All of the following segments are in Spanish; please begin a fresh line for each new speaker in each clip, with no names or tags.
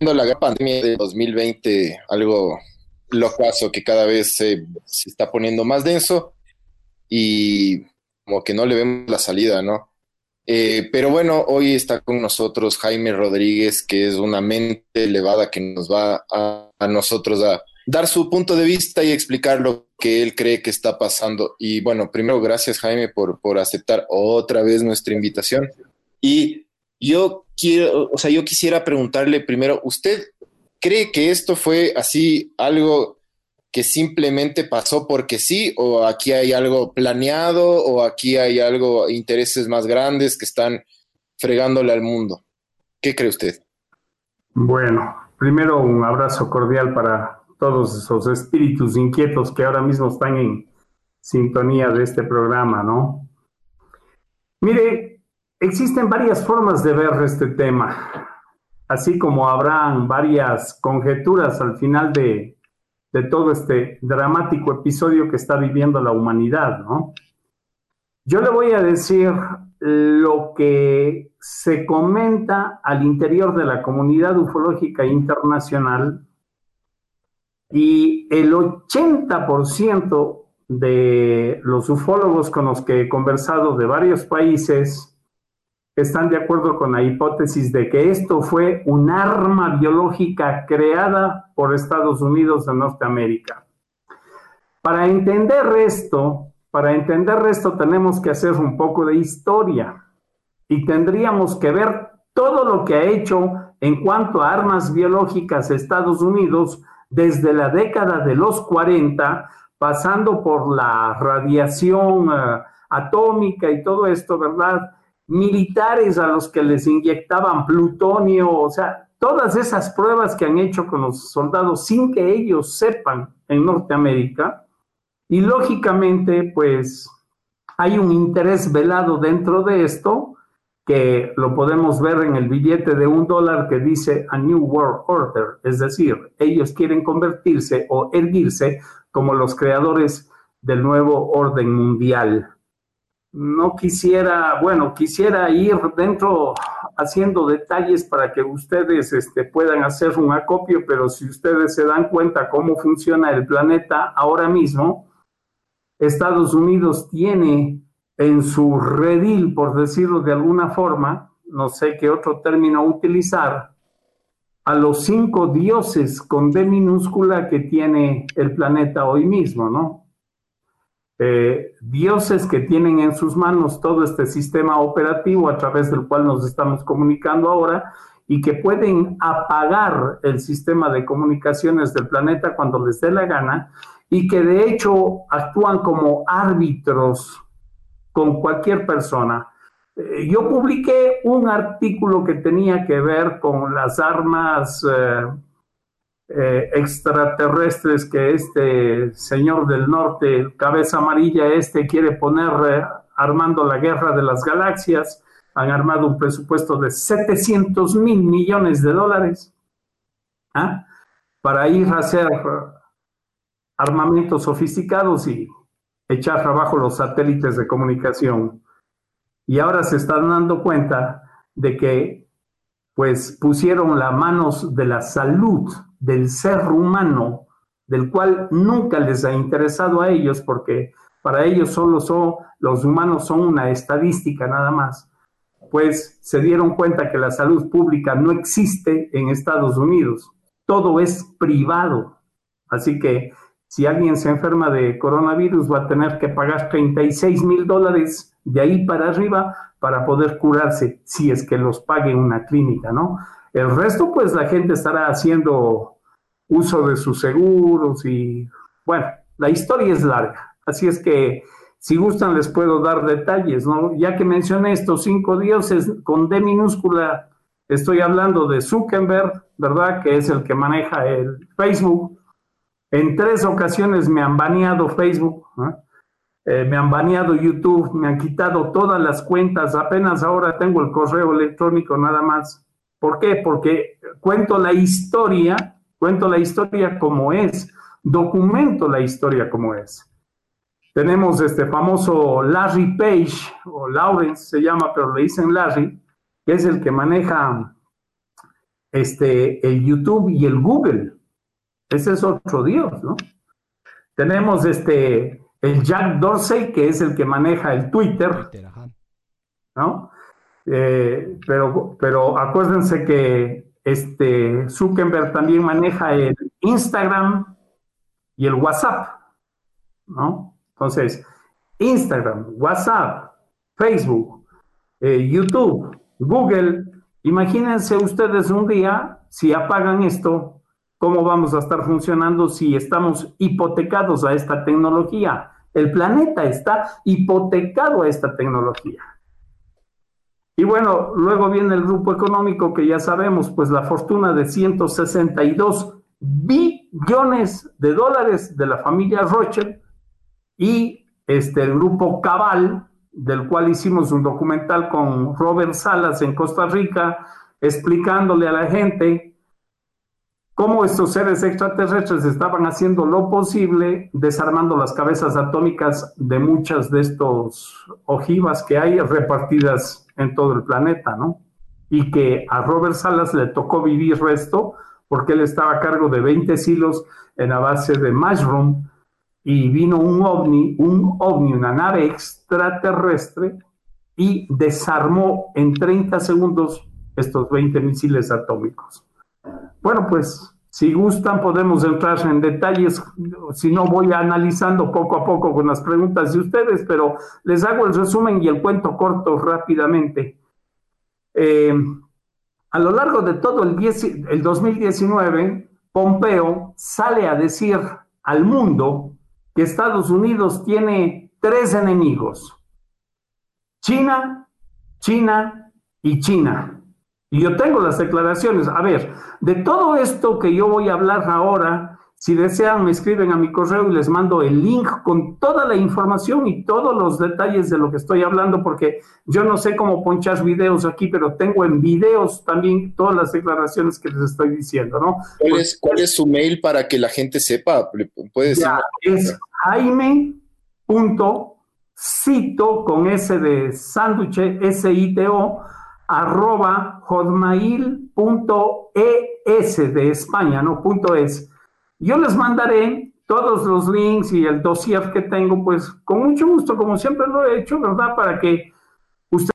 la gran pandemia de 2020, algo locazo que cada vez se, está poniendo más denso y como que no le vemos la salida, ¿no? Eh, pero bueno, hoy está con nosotros Jaime Rodríguez, que es una mente elevada que nos va a, a nosotros a dar su punto de vista y explicar lo que él cree que está pasando. Y bueno, primero, gracias Jaime por, por aceptar otra vez nuestra invitación. Y yo quiero, o sea, yo quisiera preguntarle primero, ¿usted cree que esto fue así algo que simplemente pasó porque sí, o aquí hay algo planeado, o aquí hay algo, intereses más grandes que están fregándole al mundo? ¿Qué cree usted?
Bueno, primero un abrazo cordial para todos esos espíritus inquietos que ahora mismo están en sintonía de este programa, ¿no? Mire, existen varias formas de ver este tema, así como habrán varias conjeturas al final de, de todo este dramático episodio que está viviendo la humanidad, ¿no? Yo le voy a decir lo que se comenta al interior de la comunidad ufológica internacional y el 80% de los ufólogos con los que he conversado de varios países están de acuerdo con la hipótesis de que esto fue un arma biológica creada por Estados Unidos de Norteamérica. Para entender esto, para entender esto tenemos que hacer un poco de historia y tendríamos que ver todo lo que ha hecho en cuanto a armas biológicas Estados Unidos desde la década de los 40, pasando por la radiación uh, atómica y todo esto, ¿verdad? Militares a los que les inyectaban plutonio, o sea, todas esas pruebas que han hecho con los soldados sin que ellos sepan en Norteamérica. Y lógicamente, pues hay un interés velado dentro de esto que lo podemos ver en el billete de un dólar que dice a New World Order, es decir, ellos quieren convertirse o erguirse como los creadores del nuevo orden mundial. No quisiera, bueno, quisiera ir dentro haciendo detalles para que ustedes este, puedan hacer un acopio, pero si ustedes se dan cuenta cómo funciona el planeta ahora mismo, Estados Unidos tiene en su redil, por decirlo de alguna forma, no sé qué otro término utilizar, a los cinco dioses con D minúscula que tiene el planeta hoy mismo, ¿no? Eh, dioses que tienen en sus manos todo este sistema operativo a través del cual nos estamos comunicando ahora y que pueden apagar el sistema de comunicaciones del planeta cuando les dé la gana y que de hecho actúan como árbitros con cualquier persona. Eh, yo publiqué un artículo que tenía que ver con las armas eh, eh, extraterrestres que este señor del norte, cabeza amarilla este, quiere poner armando la guerra de las galaxias. Han armado un presupuesto de 700 mil millones de dólares ¿ah? para ir a hacer armamentos sofisticados y echar abajo los satélites de comunicación. Y ahora se están dando cuenta de que pues pusieron las manos de la salud del ser humano, del cual nunca les ha interesado a ellos, porque para ellos solo son, los humanos son una estadística nada más, pues se dieron cuenta que la salud pública no existe en Estados Unidos, todo es privado. Así que si alguien se enferma de coronavirus, va a tener que pagar 36 mil dólares de ahí para arriba para poder curarse, si es que los pague una clínica, ¿no? El resto, pues la gente estará haciendo uso de sus seguros y, bueno, la historia es larga. Así es que, si gustan, les puedo dar detalles, ¿no? Ya que mencioné estos cinco dioses con D minúscula, estoy hablando de Zuckerberg, ¿verdad? Que es el que maneja el Facebook. En tres ocasiones me han baneado Facebook, eh, me han baneado YouTube, me han quitado todas las cuentas, apenas ahora tengo el correo electrónico nada más. ¿Por qué? Porque cuento la historia, cuento la historia como es, documento la historia como es. Tenemos este famoso Larry Page, o Lawrence se llama, pero le dicen Larry, que es el que maneja este, el YouTube y el Google. Ese es otro Dios, ¿no? Tenemos este, el Jack Dorsey, que es el que maneja el Twitter, ¿no? Eh, pero, pero acuérdense que este Zuckerberg también maneja el Instagram y el WhatsApp, ¿no? Entonces, Instagram, WhatsApp, Facebook, eh, YouTube, Google, imagínense ustedes un día, si apagan esto, ¿cómo vamos a estar funcionando si estamos hipotecados a esta tecnología? El planeta está hipotecado a esta tecnología. Y bueno, luego viene el grupo económico que ya sabemos, pues la fortuna de 162 billones de dólares de la familia Rothschild y este, el grupo Cabal, del cual hicimos un documental con Robert Salas en Costa Rica, explicándole a la gente cómo estos seres extraterrestres estaban haciendo lo posible, desarmando las cabezas atómicas de muchas de estos ojivas que hay repartidas en todo el planeta, ¿no? Y que a Robert Salas le tocó vivir esto porque él estaba a cargo de 20 silos en la base de Mushroom, y vino un ovni, un ovni, una nave extraterrestre y desarmó en 30 segundos estos 20 misiles atómicos. Bueno, pues si gustan podemos entrar en detalles, si no voy analizando poco a poco con las preguntas de ustedes, pero les hago el resumen y el cuento corto rápidamente. Eh, a lo largo de todo el, el 2019, Pompeo sale a decir al mundo que Estados Unidos tiene tres enemigos. China, China y China. Y yo tengo las declaraciones. A ver, de todo esto que yo voy a hablar ahora, si desean, me escriben a mi correo y les mando el link con toda la información y todos los detalles de lo que estoy hablando, porque yo no sé cómo ponchar videos aquí, pero tengo en videos también todas las declaraciones que les estoy diciendo, ¿no?
¿Cuál es, cuál es su mail para que la gente sepa? ¿Puede
es jaime.cito con S de sándwich, S-I-T-O, arroba hotmail.es de España, ¿no? Punto es. Yo les mandaré todos los links y el dossier que tengo, pues con mucho gusto, como siempre lo he hecho, ¿verdad? Para que ustedes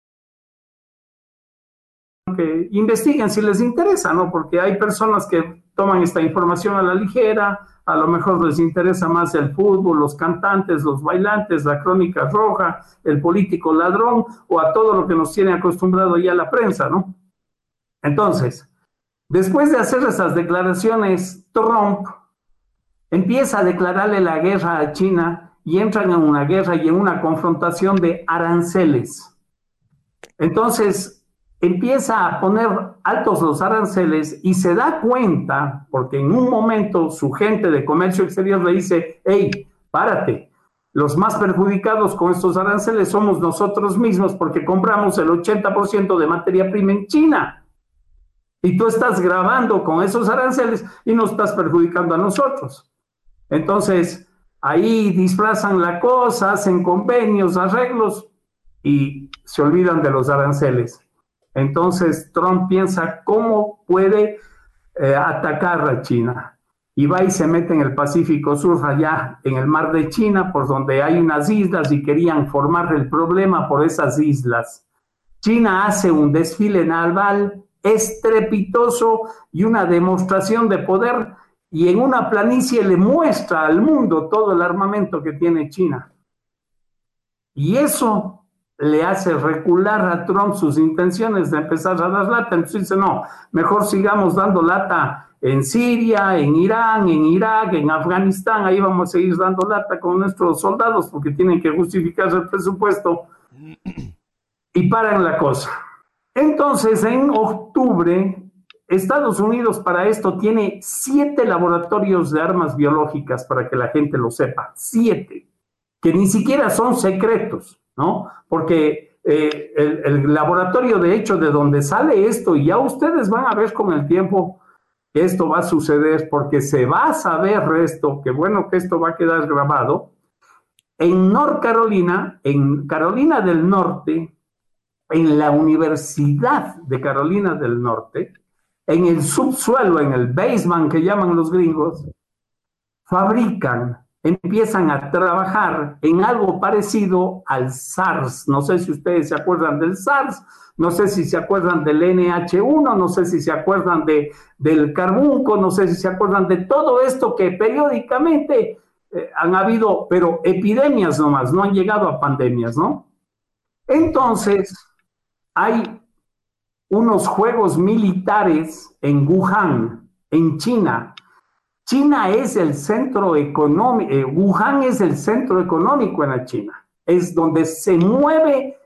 que investiguen si les interesa, ¿no? Porque hay personas que toman esta información a la ligera, a lo mejor les interesa más el fútbol, los cantantes, los bailantes, la crónica roja, el político ladrón o a todo lo que nos tiene acostumbrado ya la prensa, ¿no? Entonces, después de hacer esas declaraciones, Trump empieza a declararle la guerra a China y entran en una guerra y en una confrontación de aranceles. Entonces, empieza a poner altos los aranceles y se da cuenta, porque en un momento su gente de comercio exterior le dice, hey, párate, los más perjudicados con estos aranceles somos nosotros mismos porque compramos el 80% de materia prima en China. Y tú estás grabando con esos aranceles y nos estás perjudicando a nosotros. Entonces, ahí disfrazan la cosa, hacen convenios, arreglos y se olvidan de los aranceles. Entonces, Trump piensa cómo puede eh, atacar a China. Y va y se mete en el Pacífico Sur, allá en el mar de China, por donde hay unas islas y querían formar el problema por esas islas. China hace un desfile naval estrepitoso y una demostración de poder y en una planicie le muestra al mundo todo el armamento que tiene China. Y eso le hace recular a Trump sus intenciones de empezar a dar lata. Entonces dice, no, mejor sigamos dando lata en Siria, en Irán, en Irak, en Afganistán, ahí vamos a seguir dando lata con nuestros soldados porque tienen que justificar el presupuesto y paran la cosa. Entonces, en octubre Estados Unidos para esto tiene siete laboratorios de armas biológicas, para que la gente lo sepa, siete, que ni siquiera son secretos, ¿no? Porque eh, el, el, laboratorio, de hecho, de donde sale esto, y ya ustedes van a ver con el tiempo que esto va a suceder, porque se va a saber esto, que bueno que esto va a quedar grabado, en North Carolina, en Carolina del Norte, en la Universidad de Carolina del Norte, en el subsuelo, en el basement que llaman los gringos, fabrican, empiezan a trabajar en algo parecido al SARS. No sé si ustedes se acuerdan del SARS, no sé si se acuerdan del NH1, no sé si se acuerdan de, del carbunco, no sé si se acuerdan de todo esto que periódicamente eh, han habido, pero epidemias nomás, no han llegado a pandemias, ¿no? Entonces, hay unos juegos militares en Wuhan, en China. China es el centro económico, eh, Wuhan es el centro económico en la China, es donde se mueve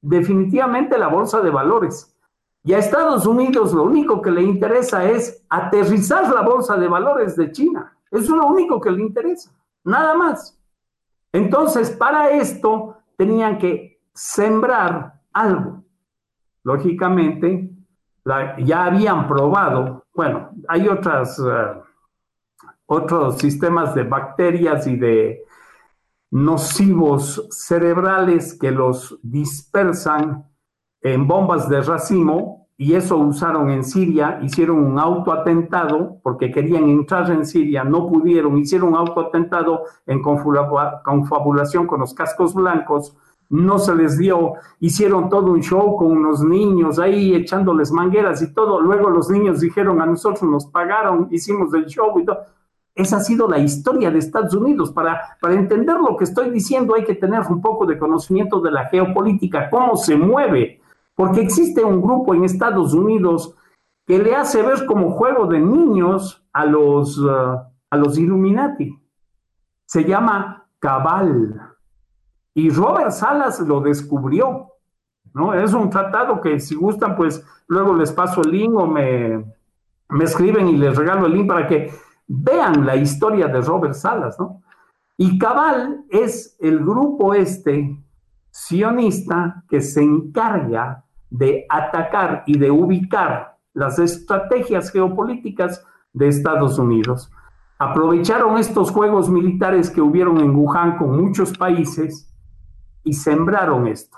definitivamente la bolsa de valores. Y a Estados Unidos lo único que le interesa es aterrizar la bolsa de valores de China. Eso es lo único que le interesa, nada más. Entonces, para esto tenían que sembrar algo. Lógicamente, ya habían probado, bueno, hay otras, eh, otros sistemas de bacterias y de nocivos cerebrales que los dispersan en bombas de racimo y eso usaron en Siria, hicieron un autoatentado porque querían entrar en Siria, no pudieron, hicieron un autoatentado en confabulación con los cascos blancos, no se les dio, hicieron todo un show con unos niños ahí echándoles mangueras y todo, luego los niños dijeron a nosotros nos pagaron, hicimos el show y todo. Esa ha sido la historia de Estados Unidos. Para, para entender lo que estoy diciendo hay que tener un poco de conocimiento de la geopolítica, cómo se mueve porque existe un grupo en Estados Unidos que le hace ver como juego de niños a los, uh, a los Illuminati. Se llama Cabal. Y Robert Salas lo descubrió. ¿no? Es un tratado que si gustan, pues luego les paso el link o me, me escriben y les regalo el link para que vean la historia de Robert Salas. ¿no? Y Cabal es el grupo este sionista que se encarga de atacar y de ubicar las estrategias geopolíticas de Estados Unidos. Aprovecharon estos juegos militares que hubieron en Wuhan con muchos países y sembraron esto,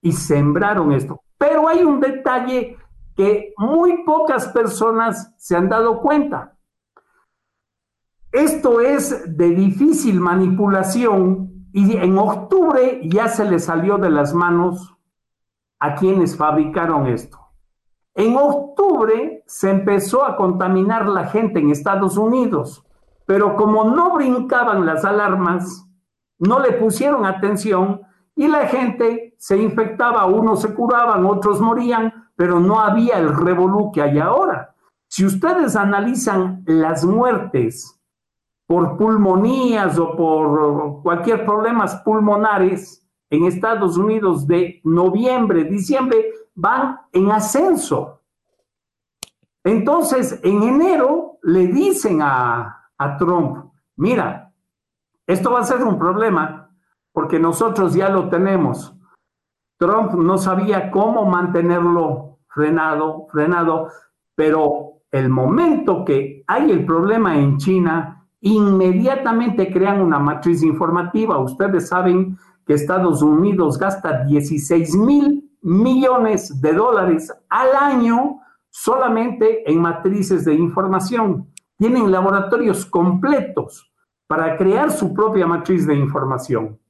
y sembraron esto. Pero hay un detalle que muy pocas personas se han dado cuenta. Esto es de difícil manipulación y en octubre ya se le salió de las manos a quienes fabricaron esto. En octubre se empezó a contaminar la gente en Estados Unidos, pero como no brincaban las alarmas, no le pusieron atención y la gente se infectaba, unos se curaban, otros morían, pero no había el revolú que hay ahora. Si ustedes analizan las muertes por pulmonías o por cualquier problemas pulmonares, en Estados Unidos de noviembre, diciembre, van en ascenso. Entonces, en enero le dicen a, a Trump, mira, esto va a ser un problema porque nosotros ya lo tenemos. Trump no sabía cómo mantenerlo frenado, frenado, pero el momento que hay el problema en China, inmediatamente crean una matriz informativa. Ustedes saben que Estados Unidos gasta 16 mil millones de dólares al año solamente en matrices de información. Tienen laboratorios completos para crear su propia matriz de información.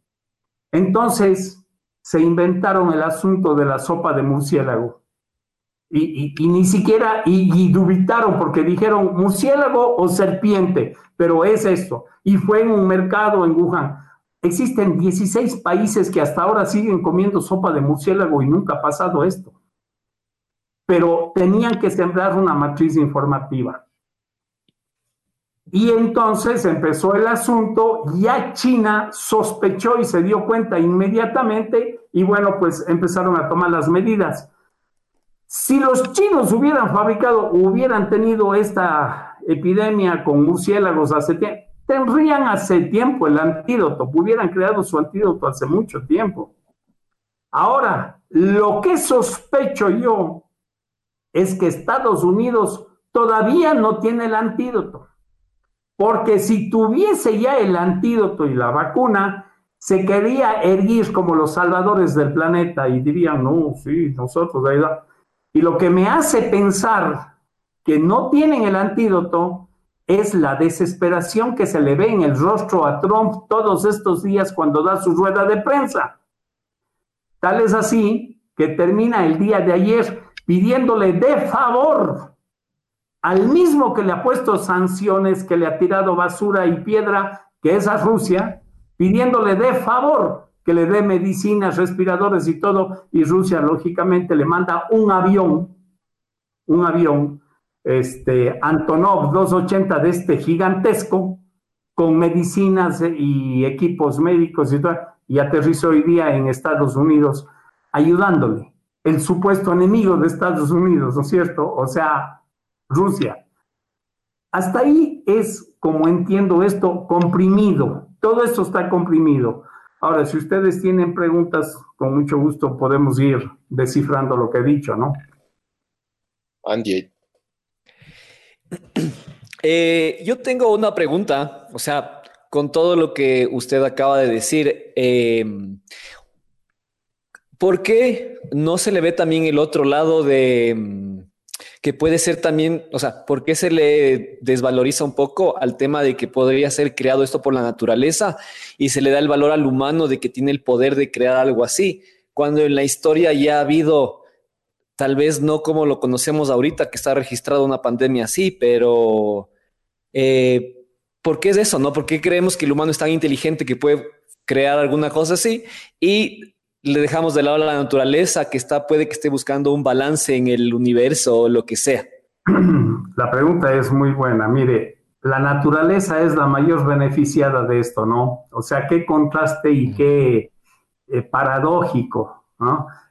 Entonces, se inventaron el asunto de la sopa de murciélago. Y, ni siquiera, y, y, dubitaron porque dijeron murciélago o serpiente, pero es esto. Y fue en un mercado en Wuhan. Existen 16 países que hasta ahora siguen comiendo sopa de murciélago y nunca ha pasado esto. Pero tenían que sembrar una matriz informativa. Y entonces empezó el asunto, ya China sospechó y se dio cuenta inmediatamente y bueno, pues empezaron a tomar las medidas. Si los chinos hubieran fabricado, hubieran tenido esta epidemia con murciélagos hace tiempo, tendrían hace tiempo el antídoto, hubieran creado su antídoto hace mucho tiempo. Ahora, lo que sospecho yo es que Estados Unidos todavía no tiene el antídoto. Porque si tuviese ya el antídoto y la vacuna, se quería erguir como los salvadores del planeta y dirían, no, sí, nosotros, ahí Y lo que me hace pensar que no tienen el antídoto es la desesperación que se le ve en el rostro a Trump todos estos días cuando da su rueda de prensa. Tal es así que termina el día de ayer pidiéndole de favor al mismo que le ha puesto sanciones, que le ha tirado basura y piedra, que es a Rusia, pidiéndole de favor que le dé medicinas, respiradores y todo, y Rusia lógicamente le manda un avión, un avión, este Antonov 280 de este gigantesco, con medicinas y equipos médicos y todo, y aterrizó hoy día en Estados Unidos ayudándole, el supuesto enemigo de Estados Unidos, ¿no es cierto? O sea, Rusia. Hasta ahí es como entiendo esto comprimido. Todo esto está comprimido. Ahora, si ustedes tienen preguntas, con mucho gusto podemos ir descifrando lo que he dicho, ¿no?
Andy.
Eh, yo tengo una pregunta, o sea, con todo lo que usted acaba de decir, eh, ¿por qué no se le ve también el otro lado de mm, que puede ser también, o sea, ¿por qué se le desvaloriza un poco al tema de que podría ser creado esto por la naturaleza y se le da el valor al humano de que tiene el poder de crear algo así? Cuando en la historia ya ha habido, tal vez no como lo conocemos ahorita, que está registrada una pandemia así, pero eh, ¿Por qué es eso? ¿No? ¿Por qué creemos que el humano es tan inteligente que puede crear alguna cosa así? Y le dejamos de lado la naturaleza que está, puede que esté buscando un balance en el universo o lo que sea.
La pregunta es muy buena. Mire, la naturaleza es la mayor beneficiada de esto, ¿no? O sea, qué contraste y qué eh, paradójico,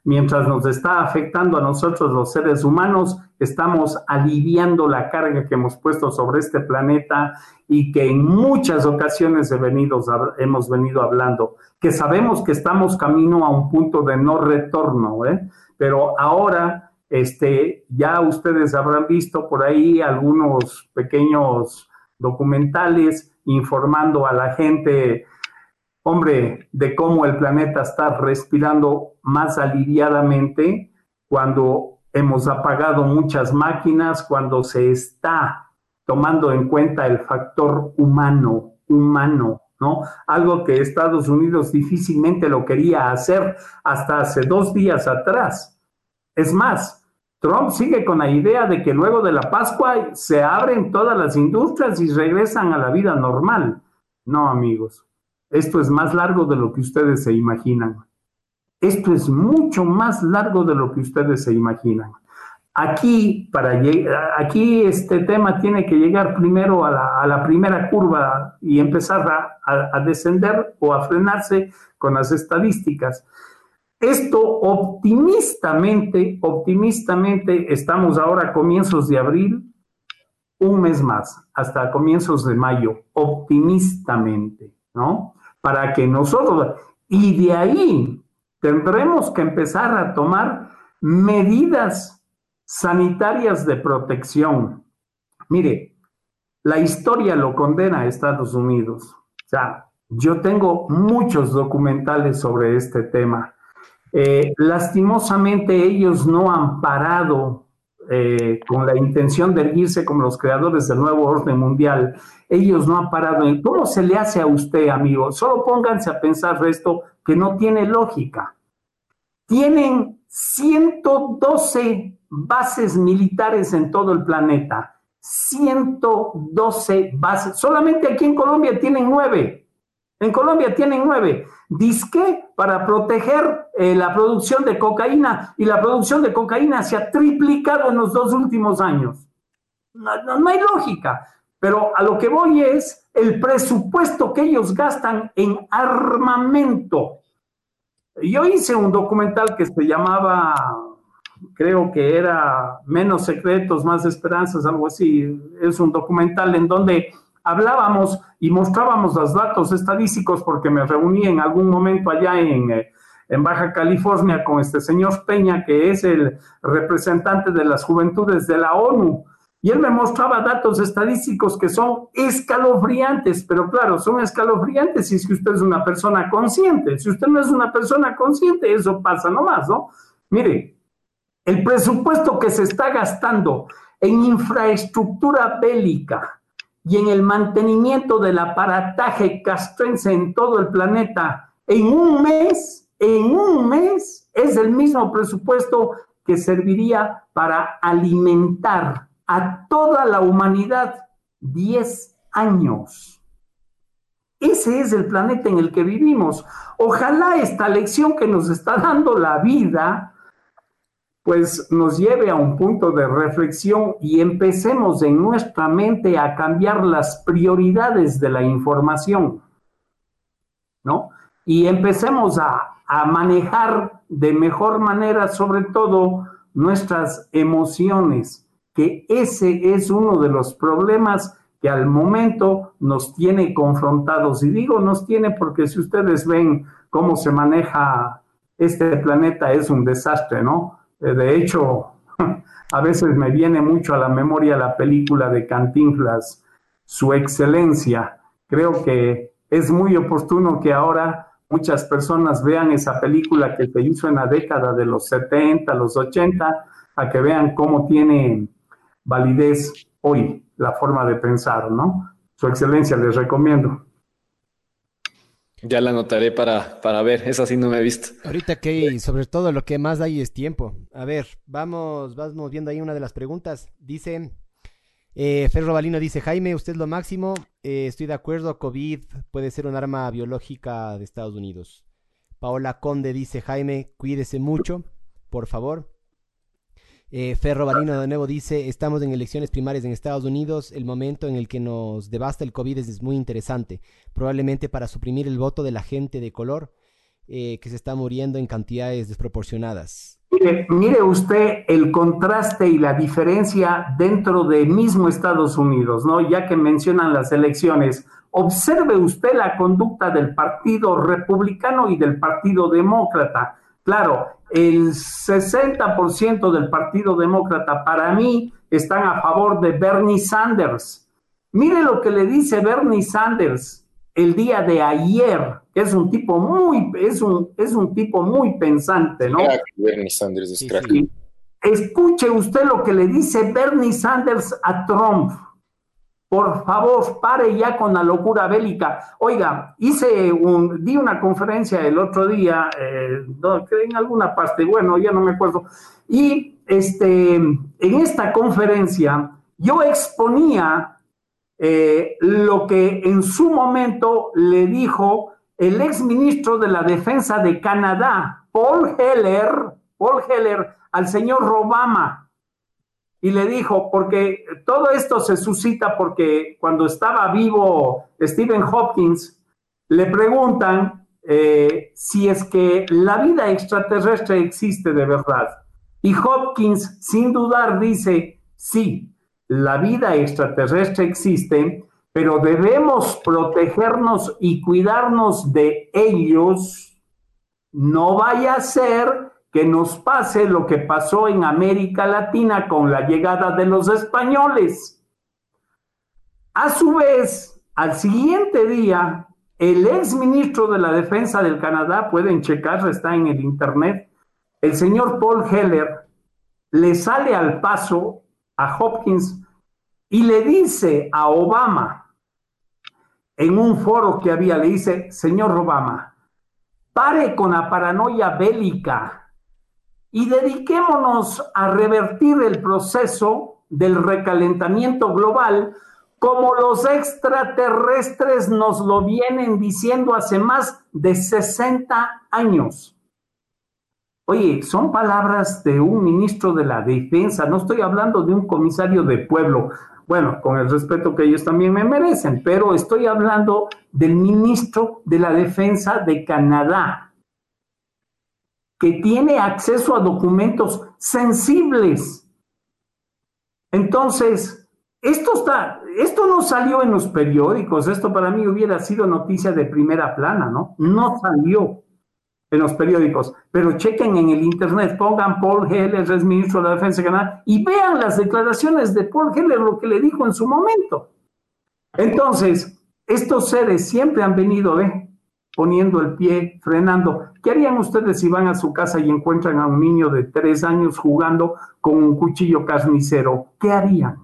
Mientras nos está afectando a nosotros los seres humanos, estamos aliviando la carga que hemos puesto sobre este planeta y que en muchas ocasiones hemos venido hablando, que sabemos que estamos camino a un punto de no retorno, ¿eh? pero ahora este, ya ustedes habrán visto por ahí algunos pequeños documentales informando a la gente, hombre, de cómo el planeta está respirando más aliviadamente cuando hemos apagado muchas máquinas cuando se está tomando en cuenta el factor humano, humano, ¿no? Algo que Estados Unidos difícilmente lo quería hacer hasta hace dos días atrás. Es más, Trump sigue con la idea de que luego de la Pascua se abren todas las industrias y regresan a la vida normal. No, amigos, esto es más largo de lo que ustedes se imaginan. Esto es mucho más largo de lo que ustedes se imaginan. Aquí, para aquí este tema tiene que llegar primero a la, primera curva y empezar a, descender o a frenarse con las estadísticas. Esto optimistamente, optimistamente, estamos ahora a comienzos de abril, un mes más, hasta comienzos de mayo, optimistamente, ¿no? Para que nosotros, y de ahí tendremos que empezar a tomar medidas sanitarias de protección. Mire, la historia lo condena a Estados Unidos. O sea, yo tengo muchos documentales sobre este tema. Eh, lastimosamente ellos no han parado eh, con la intención de erguirse como los creadores del nuevo orden mundial. Ellos no han parado. ¿Cómo se le hace a usted, amigo? Solo pónganse a pensar esto que no tiene lógica. Tienen 112 bases militares en todo el planeta. 112 bases. Solamente aquí en Colombia tienen nueve. En Colombia tienen nueve. Disque para proteger eh, la producción de cocaína y la producción de cocaína se ha triplicado en los dos últimos años. no hay lógica. Pero a lo que voy es el presupuesto que ellos gastan en armamento. Yo hice un documental que se llamaba creo que era Menos Secretos, Más Esperanzas, algo así. Es un documental en donde hablábamos y mostrábamos los datos estadísticos porque me reuní en algún momento allá en, eh, en, Baja California con este señor Peña, que es el representante de las juventudes de la ONU. Y él me mostraba datos estadísticos que son escalofriantes, pero claro, son escalofriantes si es que usted es una persona consciente. Si usted no es una persona consciente, eso pasa nomás, ¿no? Mire, el presupuesto que se está gastando en infraestructura bélica, y en el mantenimiento del aparataje castrense en todo el planeta en un mes, en un mes, es el mismo presupuesto que serviría para alimentar a toda la humanidad 10 años. Ese es el planeta en el que vivimos. Ojalá esta lección que nos está dando la vida pues nos lleve a un punto de reflexión y empecemos en nuestra mente a cambiar las prioridades de la información, ¿no? Y empecemos a, manejar de mejor manera, sobre todo, nuestras emociones, que ese es uno de los problemas que al momento nos tiene confrontados. Y digo nos tiene porque si ustedes ven cómo se maneja este planeta, es un desastre, ¿no? Eh, de hecho, a veces me viene mucho a la memoria la película de Cantinflas, Su Excelencia. Creo que es muy oportuno que ahora muchas personas vean esa película que se hizo en la década de los 70, los 80, a que vean cómo tiene validez hoy la forma de pensar, ¿no? Su Excelencia, les recomiendo.
Ya la anotaré para, para ver, esa sí no me he visto.
Ahorita que sobre todo lo que más hay es tiempo. A ver, vamos, vamos viendo ahí una de las preguntas. Dice, eh, Ferro Balino dice, Jaime, usted es lo máximo. Eh, estoy de acuerdo, COVID puede ser un arma biológica de Estados Unidos. Paola Conde dice, Jaime, cuídese mucho, por favor. Eh, Ferro Balino de nuevo dice, estamos en elecciones primarias en Estados Unidos, el momento en el que nos devasta el COVID es, muy interesante, probablemente para suprimir el voto de la gente de color eh, que se está muriendo en cantidades desproporcionadas.
Mire, mire, usted el contraste y la diferencia dentro de mismo Estados Unidos, ¿no? Ya que mencionan las elecciones, observe usted la conducta del Partido Republicano y del Partido Demócrata. Claro, el 60% del Partido Demócrata para mí están a favor de Bernie Sanders. Mire lo que le dice Bernie Sanders el día de ayer, que es un tipo muy, es un, es un tipo muy pensante, ¿no?
Bernie Sanders es
Escuche usted lo que le dice Bernie Sanders a Trump. Por favor, pare ya con la locura bélica. Oiga, hice un, di una conferencia el otro día, eh, en alguna parte, bueno, ya no me acuerdo. Y este, en esta conferencia yo exponía eh, lo que en su momento le dijo el ex ministro de la Defensa de Canadá, Paul Heller, Paul Heller, al señor Obama y le dijo, porque todo esto se suscita porque cuando estaba vivo Stephen Hopkins, le preguntan eh, si es que la vida extraterrestre existe de verdad. Y Hopkins, sin dudar, dice, sí, la vida extraterrestre existe, pero debemos protegernos y cuidarnos de ellos. No vaya a ser que nos pase lo que pasó en América Latina con la llegada de los españoles. A su vez, al siguiente día, el ex ministro de la Defensa del Canadá, pueden checar, está en el internet, el señor Paul Heller, le sale al paso a Hopkins y le dice a Obama, en un foro que había, le dice, señor Obama, pare con la paranoia bélica y dediquémonos a revertir el proceso del recalentamiento global como los extraterrestres nos lo vienen diciendo hace más de 60 años. Oye, son palabras de un ministro de la defensa, no estoy hablando de un comisario de pueblo, bueno, con el respeto que ellos también me merecen, pero estoy hablando del ministro de la defensa de Canadá, que tiene acceso a documentos sensibles. Entonces, esto, está, esto no salió en los periódicos, esto para mí hubiera sido noticia de primera plana, ¿no? No salió en los periódicos, pero chequen en el internet, pongan Paul Heller, es ministro de la Defensa Canadá, y vean las declaraciones de Paul Heller, lo que le dijo en su momento. Entonces, estos seres siempre han venido, ¿eh? Poniendo el pie, frenando. ¿Qué harían ustedes si van a su casa y encuentran a un niño de tres años jugando con un cuchillo carnicero? ¿Qué harían?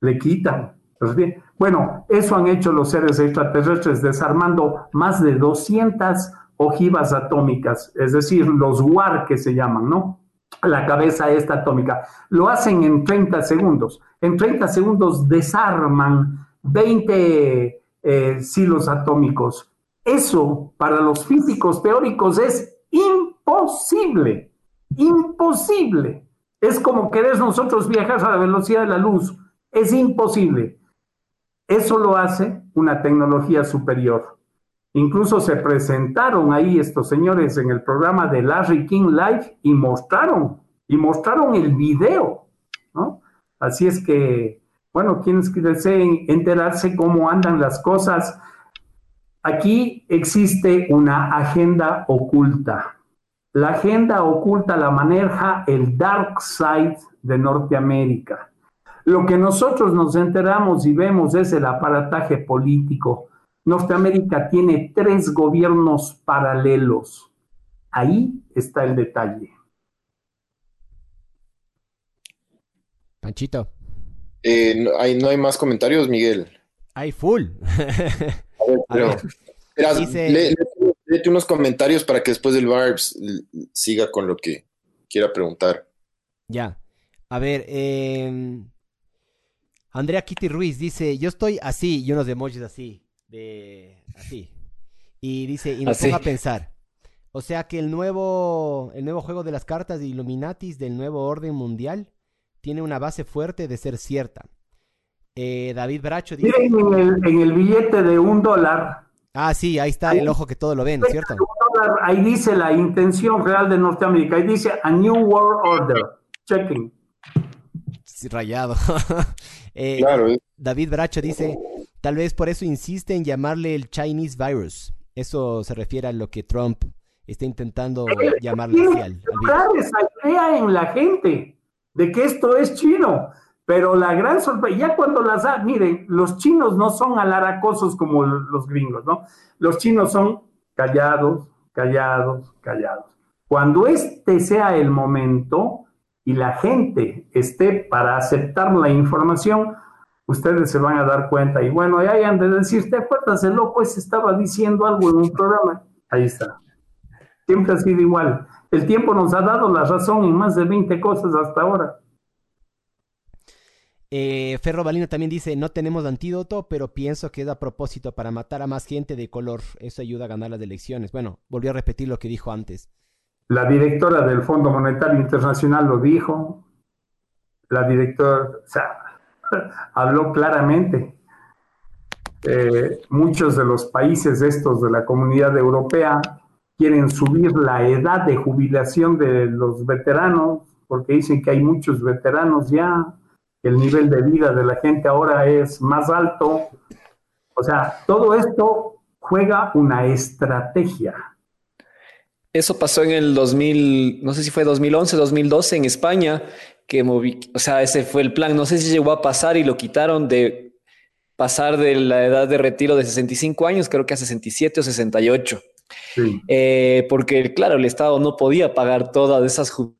Le quitan. Pues bueno, eso han hecho los seres extraterrestres, desarmando más de 200 ojivas atómicas, es decir, los WAR que se llaman, ¿no? La cabeza esta atómica. Lo hacen en 30 segundos. En 30 segundos desarman 20 eh, silos atómicos. Eso para los físicos teóricos es imposible, imposible. Es como querer nosotros viajar a la velocidad de la luz. Es imposible. Eso lo hace una tecnología superior. Incluso se presentaron ahí estos señores en el programa de Larry King Live y mostraron, y mostraron el video, ¿no? Así es que, bueno, quienes deseen enterarse cómo andan las cosas, aquí existe una agenda oculta. La agenda oculta la maneja el Dark Side de Norteamérica. Lo que nosotros nos enteramos y vemos es el aparataje político, Norteamérica tiene tres gobiernos paralelos. Ahí está el detalle.
Panchito.
Eh, no, hay, no hay más comentarios, Miguel.
Hay full.
A ver, léete unos comentarios para que después del Barbs siga con lo que quiera preguntar.
Ya. A ver, eh, Andrea Kitty Ruiz dice, yo estoy así y unos emojis así de así. Y dice, y me pongo a pensar. O sea que el nuevo, el nuevo juego de las cartas de Illuminatis del nuevo orden mundial tiene una base fuerte de ser cierta. Eh, David Bracho
dice... En el, en el, billete de un dólar.
Ah, sí, ahí está el ojo que todo lo ven, ¿cierto?
ahí dice la intención real de Norteamérica. Ahí dice A New World Order. Checking.
rayado. eh, claro. David Bracho dice, Tal vez por eso insiste en llamarle el Chinese virus. Eso se refiere a lo que Trump está intentando llamarle
al, esa idea en la gente de que esto es chino. Pero la gran sorpresa, ya cuando las da, miren, los chinos no son alaracosos como los gringos, ¿no? Los chinos son callados, callados, callados. Cuando este sea el momento y la gente esté para aceptar la información, ustedes se van a dar cuenta. Y bueno, ahí han de decir, ¿te acuerdas? El loco ese estaba diciendo algo en un programa. Ahí está. Siempre ha sido igual. El tiempo nos ha dado la razón en más de 20 cosas hasta ahora.
Eh, Ferro Balino también dice, no tenemos antídoto, pero pienso que es a propósito para matar a más gente de color. Eso ayuda a ganar las elecciones. Bueno, volvió a repetir lo que dijo antes.
La directora del Fondo Monetario Internacional lo dijo. La directora, habló claramente. Eh, muchos de los países estos de la comunidad europea quieren subir la edad de jubilación de los veteranos, porque dicen que hay muchos veteranos ya, el nivel de vida de la gente ahora es más alto. O sea, todo esto juega una estrategia.
Eso pasó en el 2000, no sé si fue 2011, 2012 en España, que moví, o sea, ese fue el plan. No sé si llegó a pasar y lo quitaron de pasar de la edad de retiro de 65 años, creo que a 67 o 68. Eh, porque, claro, el Estado no podía pagar todas esas jubilaciones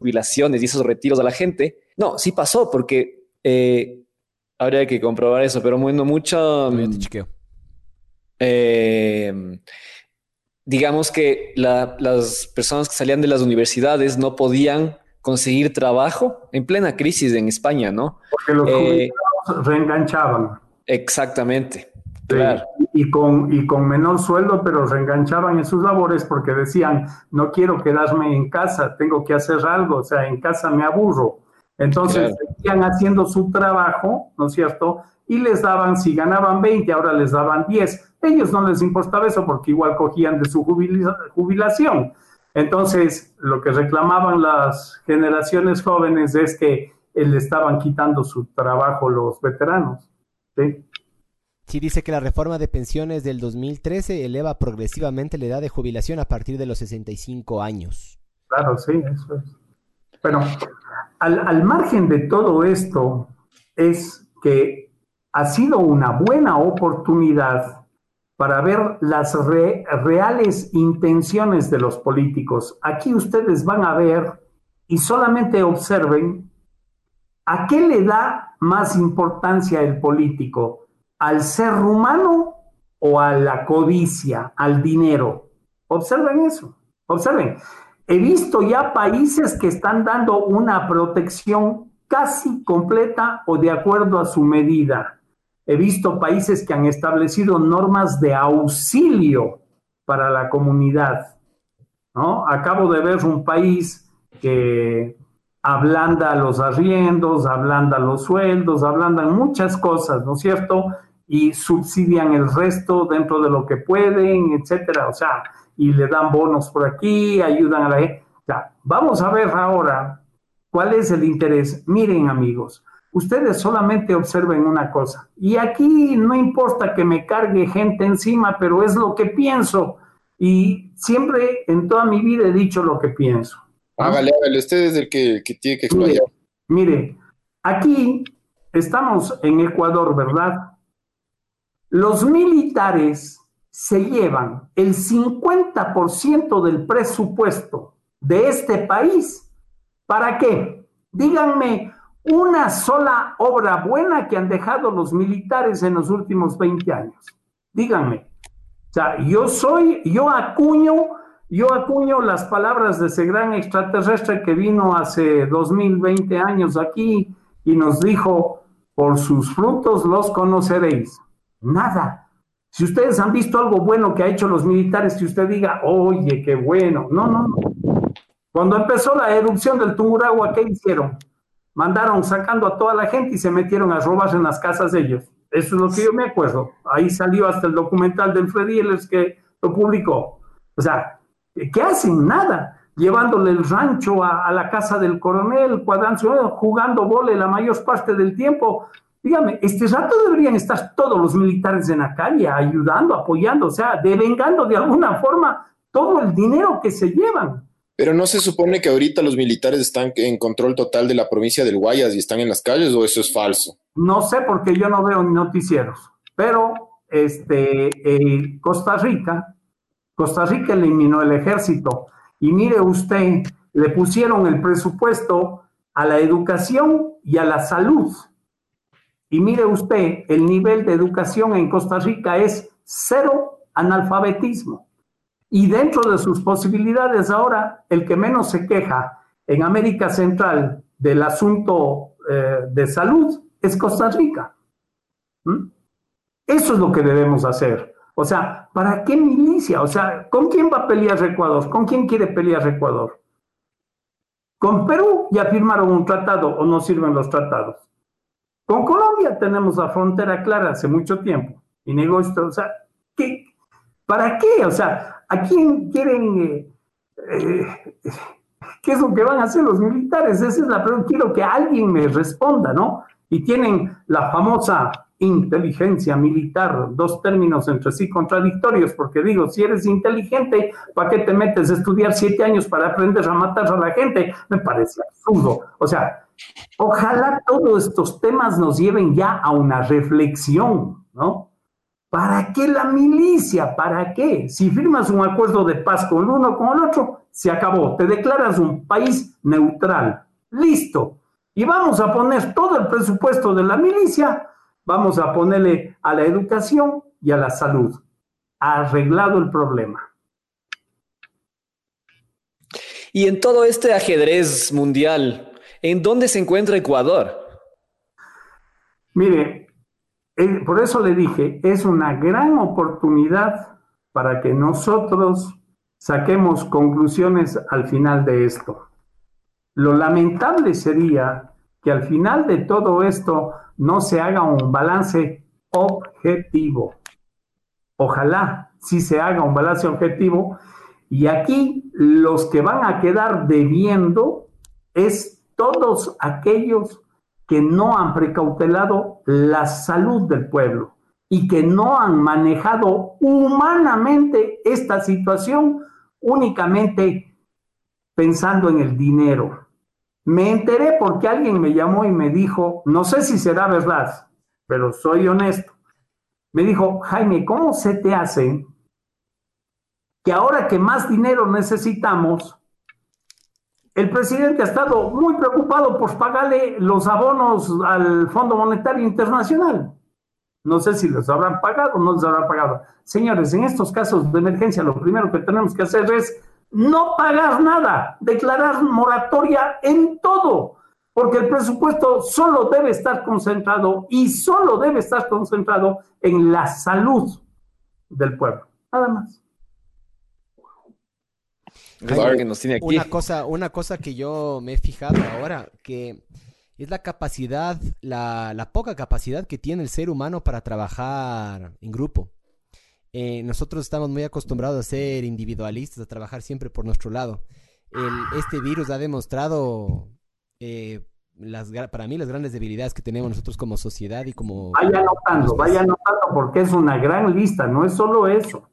y esos retiros a la gente. No, sí pasó, porque eh, habría que comprobar eso, pero bueno, mucho... Eh, digamos que las personas que salían de las universidades no podían conseguir trabajo en plena crisis en España, ¿no?
Porque los eh, reenganchaban.
Exactamente.
Claro. Y, con, y con menor sueldo, pero reenganchaban en sus labores porque decían, no quiero quedarme en casa, tengo que hacer algo, o sea, en casa me aburro. Entonces, seguían haciendo su trabajo, ¿no es cierto? Y les daban, si ganaban 20, ahora les daban 10. Ellos no les importaba eso porque igual cogían de su jubilación. Entonces, lo que reclamaban las generaciones jóvenes es que le estaban quitando su trabajo los veteranos. ¿sí?
Sí, dice que la reforma de pensiones del 2013 eleva progresivamente la edad de jubilación a partir de los 65 años.
Claro, sí, eso es. Bueno, al, margen de todo esto, es que ha sido una buena oportunidad para ver las reales intenciones de los políticos. Aquí ustedes van a ver y solamente observen a qué le da más importancia el político al ser humano o a la codicia, al dinero. Observen eso, observen. He visto ya países que están dando una protección casi completa o de acuerdo a su medida. He visto países que han establecido normas de auxilio para la comunidad. ¿no? Acabo de ver un país que ablanda los arriendos, ablanda los sueldos, ablandan muchas cosas, ¿no es cierto? Y subsidian el resto dentro de lo que pueden, etcétera. O sea, y le dan bonos por aquí, ayudan a la gente. O sea, vamos a ver ahora cuál es el interés. Miren, amigos, ustedes solamente observen una cosa. Y aquí no importa que me cargue gente encima, pero es lo que pienso. Y siempre en toda mi vida he dicho lo que pienso.
Hágale, hágale, usted es el que, tiene que explayar.
mire, aquí estamos en Ecuador, ¿verdad? Los militares se llevan el 50% del presupuesto de este país. ¿Para qué? Díganme una sola obra buena que han dejado los militares en los últimos 20 años. Díganme. O sea, yo soy, yo acuño, yo acuño las palabras de ese gran extraterrestre que vino hace 2020 años aquí y nos dijo, por sus frutos los conoceréis. Nada. Si ustedes han visto algo bueno que ha hecho los militares, que usted diga, oye, qué bueno. No, no, no. Cuando empezó la erupción del Tumuragua, ¿qué hicieron? Mandaron sacando a toda la gente y se metieron a robar en las casas de ellos. Eso es lo que yo me acuerdo. Ahí salió hasta el documental del Freddy que lo publicó. O sea, ¿qué hacen? Nada. Llevándole el rancho a, la casa del coronel, cuadrancio, jugando vole la mayor parte del tiempo, Dígame, este rato deberían estar todos los militares en la calle ayudando, apoyando, o sea, devengando de alguna forma todo el dinero que se llevan.
Pero no se supone que ahorita los militares están en control total de la provincia del Guayas y están en las calles o eso es falso?
No sé porque yo no veo noticieros, pero este eh, Costa Rica, Costa Rica eliminó el ejército y mire usted, le pusieron el presupuesto a la educación y a la salud y mire usted, el nivel de educación en Costa Rica es cero analfabetismo. Y dentro de sus posibilidades ahora, el que menos se queja en América Central del asunto eh, de salud es Costa Rica. ¿Mm? Eso es lo que debemos hacer. O sea, ¿para qué milicia? O sea, ¿con quién va a pelear Ecuador? ¿Con quién quiere pelear Ecuador? Con Perú ya firmaron un tratado o no sirven los tratados. Con Colombia tenemos la frontera clara hace mucho tiempo y negocio, o sea, ¿qué, ¿para qué? O sea, ¿a quién quieren, eh, eh, qué es lo que van a hacer los militares? Esa es la pregunta, quiero que alguien me responda, ¿no? Y tienen la famosa inteligencia militar, dos términos entre sí contradictorios, porque digo, si eres inteligente, ¿para qué te metes a estudiar siete años para aprender a matar a la gente? Me parece absurdo. O sea, ojalá todos estos temas nos lleven ya a una reflexión, ¿no? ¿Para qué la milicia? ¿Para qué? Si firmas un acuerdo de paz con uno o con el otro, se acabó. Te declaras un país neutral. Listo. Y vamos a poner todo el presupuesto de la milicia vamos a ponerle a la educación y a la salud. Arreglado el problema.
Y en todo este ajedrez mundial, ¿en dónde se encuentra Ecuador?
Mire, por eso le dije, es una gran oportunidad para que nosotros saquemos conclusiones al final de esto. Lo lamentable sería que al final de todo esto no se haga un balance objetivo. Ojalá sí se haga un balance objetivo Y aquí los que van a quedar debiendo es todos aquellos que no han precautelado la salud del pueblo y que no han manejado humanamente esta situación únicamente pensando en el dinero. Me enteré porque alguien me llamó y me dijo, no sé si será verdad, pero soy honesto. Me dijo, Jaime, ¿cómo se te hace que ahora que más dinero necesitamos, el presidente ha estado muy preocupado por pagarle los abonos al Fondo Monetario Internacional? No sé si los habrán pagado o no los habrán pagado. Señores, en estos casos de emergencia, lo primero que tenemos que hacer es no pagar nada, declarar moratoria en todo, porque el presupuesto solo debe estar concentrado y solo debe estar concentrado en la salud del pueblo. Nada más.
Una cosa, una cosa que yo me he fijado ahora, que es la capacidad, la, la poca capacidad que tiene el ser humano para trabajar en grupo. Eh, nosotros estamos muy acostumbrados a ser individualistas, a trabajar siempre por nuestro lado. este virus ha demostrado, eh, las, para mí, las grandes debilidades que tenemos nosotros como sociedad y como...
Vaya anotando, vaya anotando, porque es una gran lista, no es solo eso.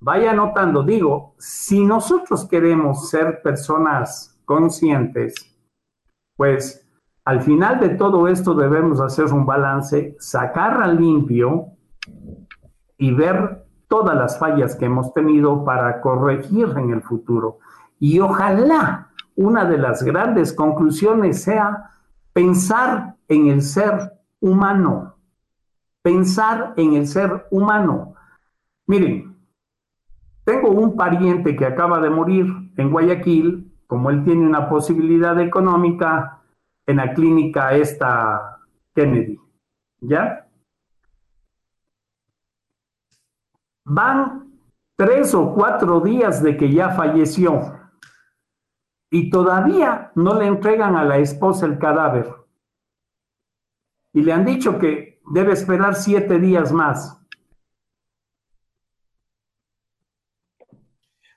Vaya anotando, digo, si nosotros queremos ser personas conscientes, pues al final de todo esto debemos hacer un balance, sacar al limpio y ver todas las fallas que hemos tenido para corregir en el futuro. Y ojalá una de las grandes conclusiones sea pensar en el ser humano, pensar en el ser humano. Miren, tengo un pariente que acaba de morir en Guayaquil, como él tiene una posibilidad económica en la clínica esta Kennedy, ¿ya? Van tres o cuatro días de que ya falleció y todavía no le entregan a la esposa el cadáver. Y le han dicho que debe esperar siete días más.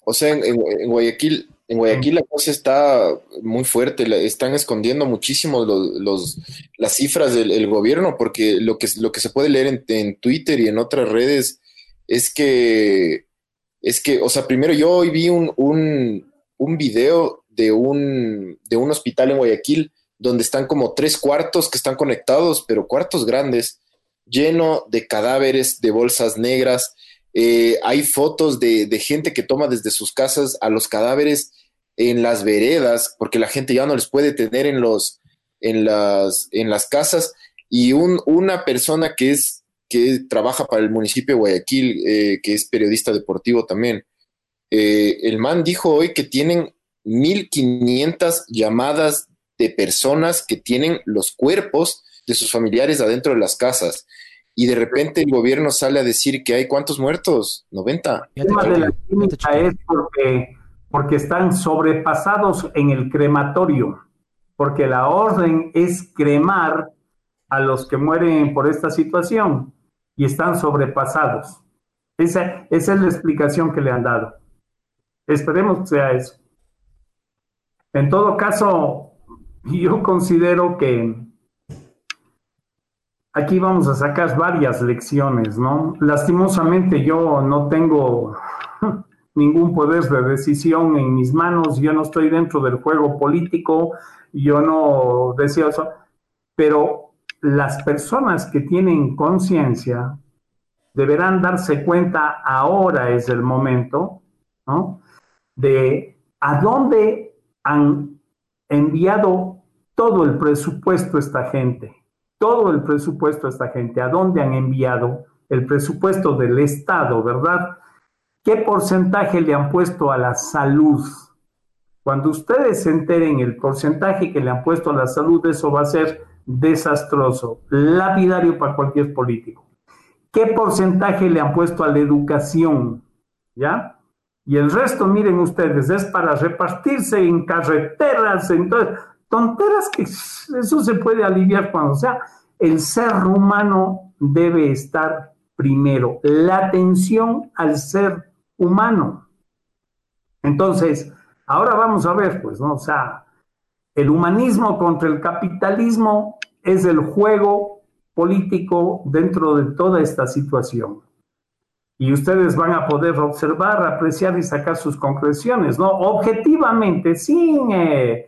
O sea, en, Guayaquil, en Guayaquil la cosa está muy fuerte, están escondiendo muchísimo los, las cifras del gobierno, porque lo que, lo que se puede leer en, Twitter y en otras redes es que, es que, o sea, primero yo hoy vi un, un, video de un, de un hospital en Guayaquil donde están como tres cuartos que están conectados, pero cuartos grandes, lleno de cadáveres, de bolsas negras. Eh, hay fotos de, gente que toma desde sus casas a los cadáveres en las veredas, porque la gente ya no les puede tener en, los, en, las, en las casas. Y un, una persona que es que trabaja para el municipio de Guayaquil, eh, que es periodista deportivo también. Eh, el man dijo hoy que tienen 1.500 llamadas de personas que tienen los cuerpos de sus familiares adentro de las casas. Y de repente el gobierno sale a decir que hay cuántos muertos, 90.
El tema de la clínica es porque, porque están sobrepasados en el crematorio, porque la orden es cremar a los que mueren por esta situación y están sobrepasados. Esa, esa es la explicación que le han dado. Esperemos que sea eso. En todo caso, yo considero que aquí vamos a sacar varias lecciones, ¿no? Lastimosamente yo no tengo ningún poder de decisión en mis manos, yo no estoy dentro del juego político, yo no deseo eso, pero las personas que tienen conciencia deberán darse cuenta, ahora es el momento, ¿no? De a dónde han enviado todo el presupuesto esta gente, todo el presupuesto a esta gente, a dónde han enviado el presupuesto del Estado, ¿verdad? ¿Qué porcentaje le han puesto a la salud? Cuando ustedes se enteren el porcentaje que le han puesto a la salud, eso va a ser desastroso, lapidario para cualquier político. ¿Qué porcentaje le han puesto a la educación? ¿Ya? Y el resto, miren ustedes, es para repartirse en carreteras, en tonteras que eso se puede aliviar cuando, sea, el ser humano debe estar primero, la atención al ser humano. Entonces, ahora vamos a ver, pues, ¿no? O sea, el humanismo contra el capitalismo es el juego político dentro de toda esta situación. Y ustedes van a poder observar, apreciar y sacar sus conclusiones, ¿no? Objetivamente, sin, eh,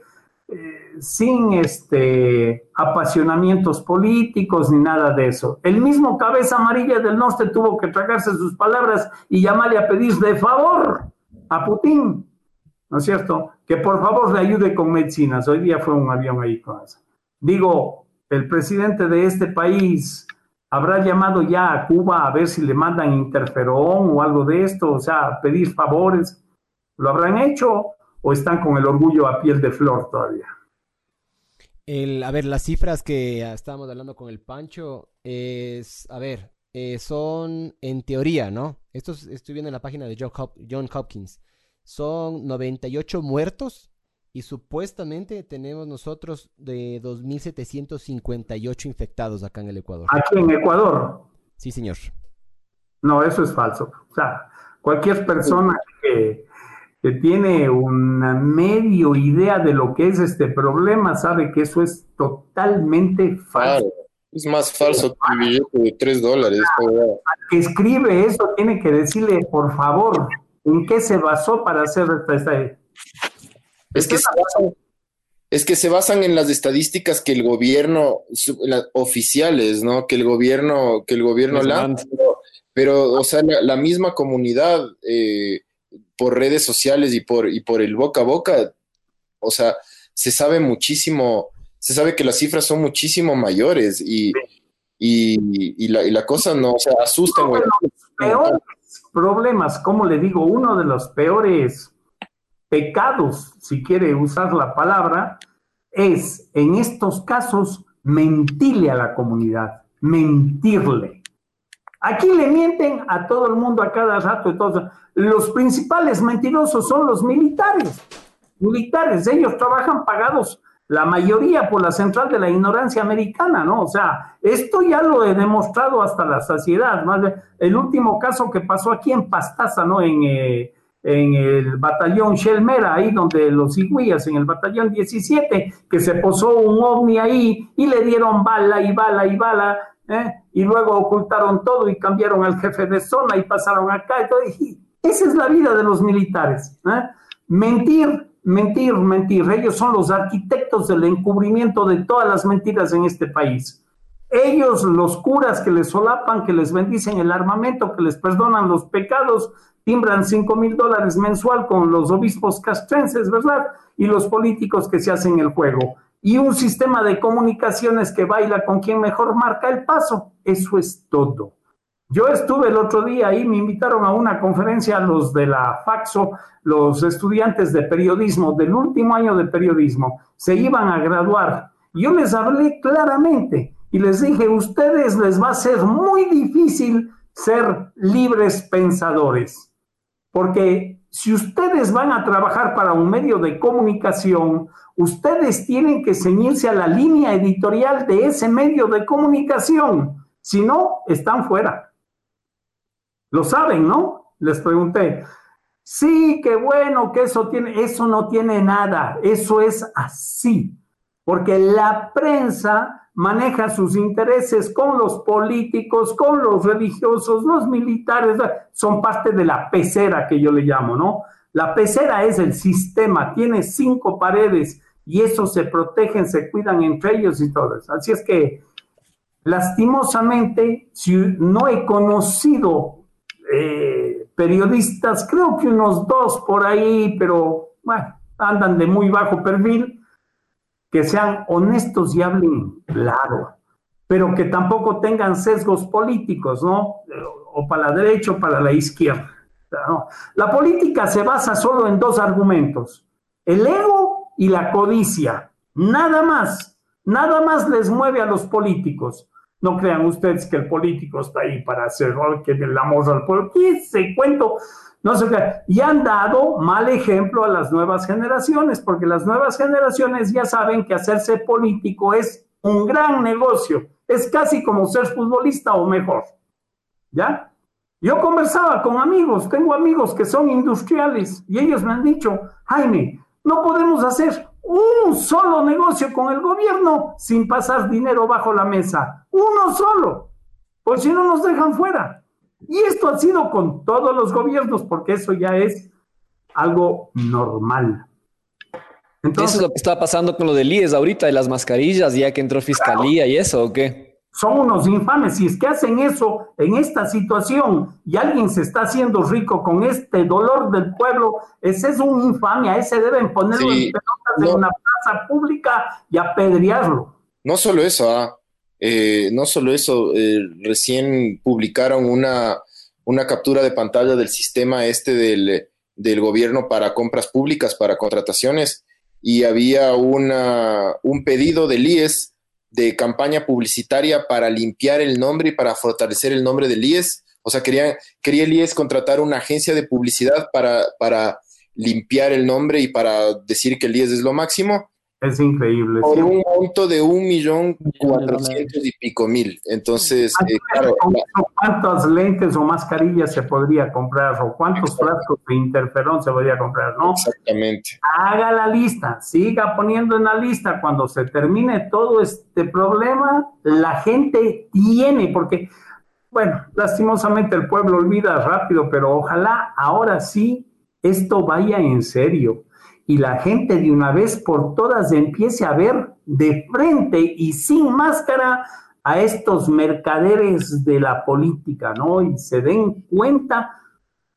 eh, sin este, apasionamientos políticos ni nada de eso. El mismo cabeza amarilla del norte tuvo que tragarse sus palabras y llamarle a pedir de favor a Putin, ¿no es cierto? Que por favor le ayude con medicinas. Hoy día fue un avión ahí con eso. Digo, el presidente de este país habrá llamado ya a Cuba a ver si le mandan interferón o algo de esto, o sea, pedir favores. ¿Lo habrán hecho o están con el orgullo a piel de flor todavía?
El, a ver, las cifras que estábamos hablando con el Pancho es, a ver, eh, son en teoría, ¿no? Esto estoy viendo en la página de John Hopkins. Son 98 muertos y supuestamente tenemos nosotros de 2.758 infectados acá en el Ecuador.
Aquí en Ecuador.
Sí, señor.
No, eso es falso. O sea, cualquier persona que, tiene una medio idea de lo que es este problema sabe que eso es totalmente falso.
es más falso que el billete de 3 dólares.
que escribe eso tiene que decirle, por favor, en qué se basó para hacer esta, esta
es que, se basan, es que se basan en las estadísticas que el gobierno, oficiales, ¿no? Que el gobierno, que el gobierno lanza, pero, o sea, la, misma comunidad eh, por redes sociales y por, y por el boca a boca, o sea, se sabe muchísimo, se sabe que las cifras son muchísimo mayores y, y, la, y la, cosa no, o sea, asusta. Uno de los
peores problemas, como le digo, uno de los peores pecados, si quiere usar la palabra, es en estos casos mentirle a la comunidad, mentirle. Aquí le mienten a todo el mundo a cada rato. Entonces, los principales mentirosos son los militares. Militares, ellos trabajan pagados la mayoría por la central de la ignorancia americana, ¿no? O sea, esto ya lo he demostrado hasta la saciedad. El último caso que pasó aquí en Pastaza, ¿no? En, eh, el batallón Shelmera, ahí donde los iguías, en el batallón 17, que se posó un ovni ahí y le dieron bala y bala y bala, ¿eh? y luego ocultaron todo y cambiaron al jefe de zona y pasaron acá. Y esa es la vida de los militares. ¿eh? Mentir, mentir, mentir. Ellos son los arquitectos del encubrimiento de todas las mentiras en este país. Ellos, los curas que les solapan, que les bendicen el armamento, que les perdonan los pecados, timbran 5 mil dólares mensual con los obispos castrenses, ¿verdad? Y los políticos que se hacen el juego. Y un sistema de comunicaciones que baila con quien mejor marca el paso. Eso es todo. Yo estuve el otro día ahí, me invitaron a una conferencia los de la Faxo, los estudiantes de periodismo, del último año de periodismo, se iban a graduar. Yo les hablé claramente y les dije, ustedes les va a ser muy difícil ser libres pensadores porque si ustedes van a trabajar para un medio de comunicación, ustedes tienen que ceñirse a la línea editorial de ese medio de comunicación. Si no, están fuera. Lo saben, ¿no? Les pregunté. Sí, qué bueno que eso tiene, eso no tiene nada, eso es así, porque la prensa maneja sus intereses con los políticos, con los religiosos, los militares, son parte de la pecera que yo le llamo, ¿no? La pecera es el sistema, tiene cinco paredes y esos se protegen, se cuidan entre ellos y todo eso. Así es que, lastimosamente, si no he conocido eh, periodistas, creo que unos dos por ahí, pero bueno, andan de muy bajo perfil, que sean honestos y hablen claro, pero que tampoco tengan sesgos políticos, ¿no? O para la derecha o para la izquierda. La política se basa solo en dos argumentos, el ego y la codicia, nada más, nada más les mueve a los políticos. No crean ustedes que el político está ahí para hacer que el amor al pueblo. ¿Qué se cuento? No sé qué. Y han dado mal ejemplo a las nuevas generaciones, porque las nuevas generaciones ya saben que hacerse político es un gran negocio. Es casi como ser futbolista o mejor. ¿Ya? Yo conversaba con amigos, tengo amigos que son industriales y ellos me han dicho, Jaime, no podemos hacer un solo negocio con el gobierno sin pasar dinero bajo la mesa. Uno solo. Por si no nos dejan fuera. Y esto ha sido con todos los gobiernos, porque eso ya es algo normal.
Entonces, ¿Eso es lo que está pasando con lo del IES ahorita, de las mascarillas, ya que entró fiscalía y eso, o qué?
Son unos infames. Si es que hacen eso en esta situación y alguien se está haciendo rico con este dolor del pueblo, ese es un infamia. Ese deben ponerlo en pelotas una plaza pública y apedrearlo.
No solo eso, ¿ah? Eh, no solo eso, eh, recién publicaron una, una captura de pantalla del sistema este del, del, gobierno para compras públicas, para contrataciones, y había una, un pedido del IES de campaña publicitaria para limpiar el nombre y para fortalecer el nombre del IES. O sea, quería, quería el IES contratar una agencia de publicidad para, para limpiar el nombre y para decir que el IES es lo máximo.
Es increíble.
Por un monto de un millón cuatrocientos y pico mil. Entonces, eh, claro,
¿cuántas lentes o mascarillas se podría comprar? ¿O cuántos frascos de interferón se podría comprar? ¿no?
Exactamente.
Haga la lista, siga poniendo en la lista. Cuando se termine todo este problema, la gente tiene, porque, bueno, lastimosamente el pueblo olvida rápido, pero ojalá ahora sí esto vaya en serio y la gente de una vez por todas empiece a ver de frente y sin máscara a estos mercaderes de la política, ¿no? Y se den cuenta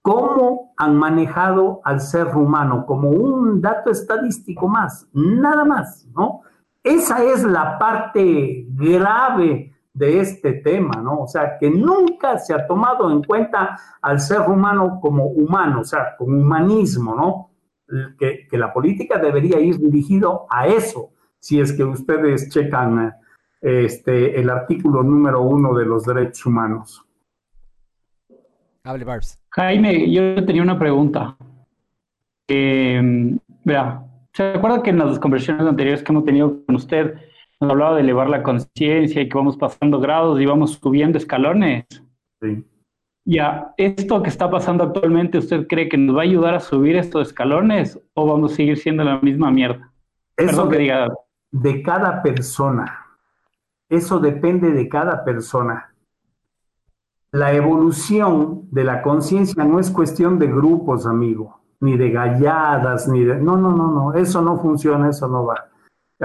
cómo han manejado al ser humano como un dato estadístico más, nada más, ¿no? Esa es la parte grave de este tema, ¿no? O sea, que nunca se ha tomado en cuenta al ser humano como humano, o sea, como humanismo, ¿no? Que, la política debería ir dirigido a eso, si es que ustedes checan este, el artículo número uno de los derechos humanos.
Hable, Barbs.
Jaime, yo tenía una pregunta. Eh, vea, ¿se acuerda que en las conversiones anteriores que hemos tenido con usted nos hablaba de elevar la conciencia y que vamos pasando grados y vamos subiendo escalones? Sí. Ya, ¿esto que está pasando actualmente, usted cree que nos va a ayudar a subir estos escalones o vamos a seguir siendo la misma mierda?
Eso que diga. De cada persona. Eso depende de cada persona. La evolución de la conciencia no es cuestión de grupos, amigo, ni de galladas, ni de... No, no, no, no, eso no funciona, eso no va.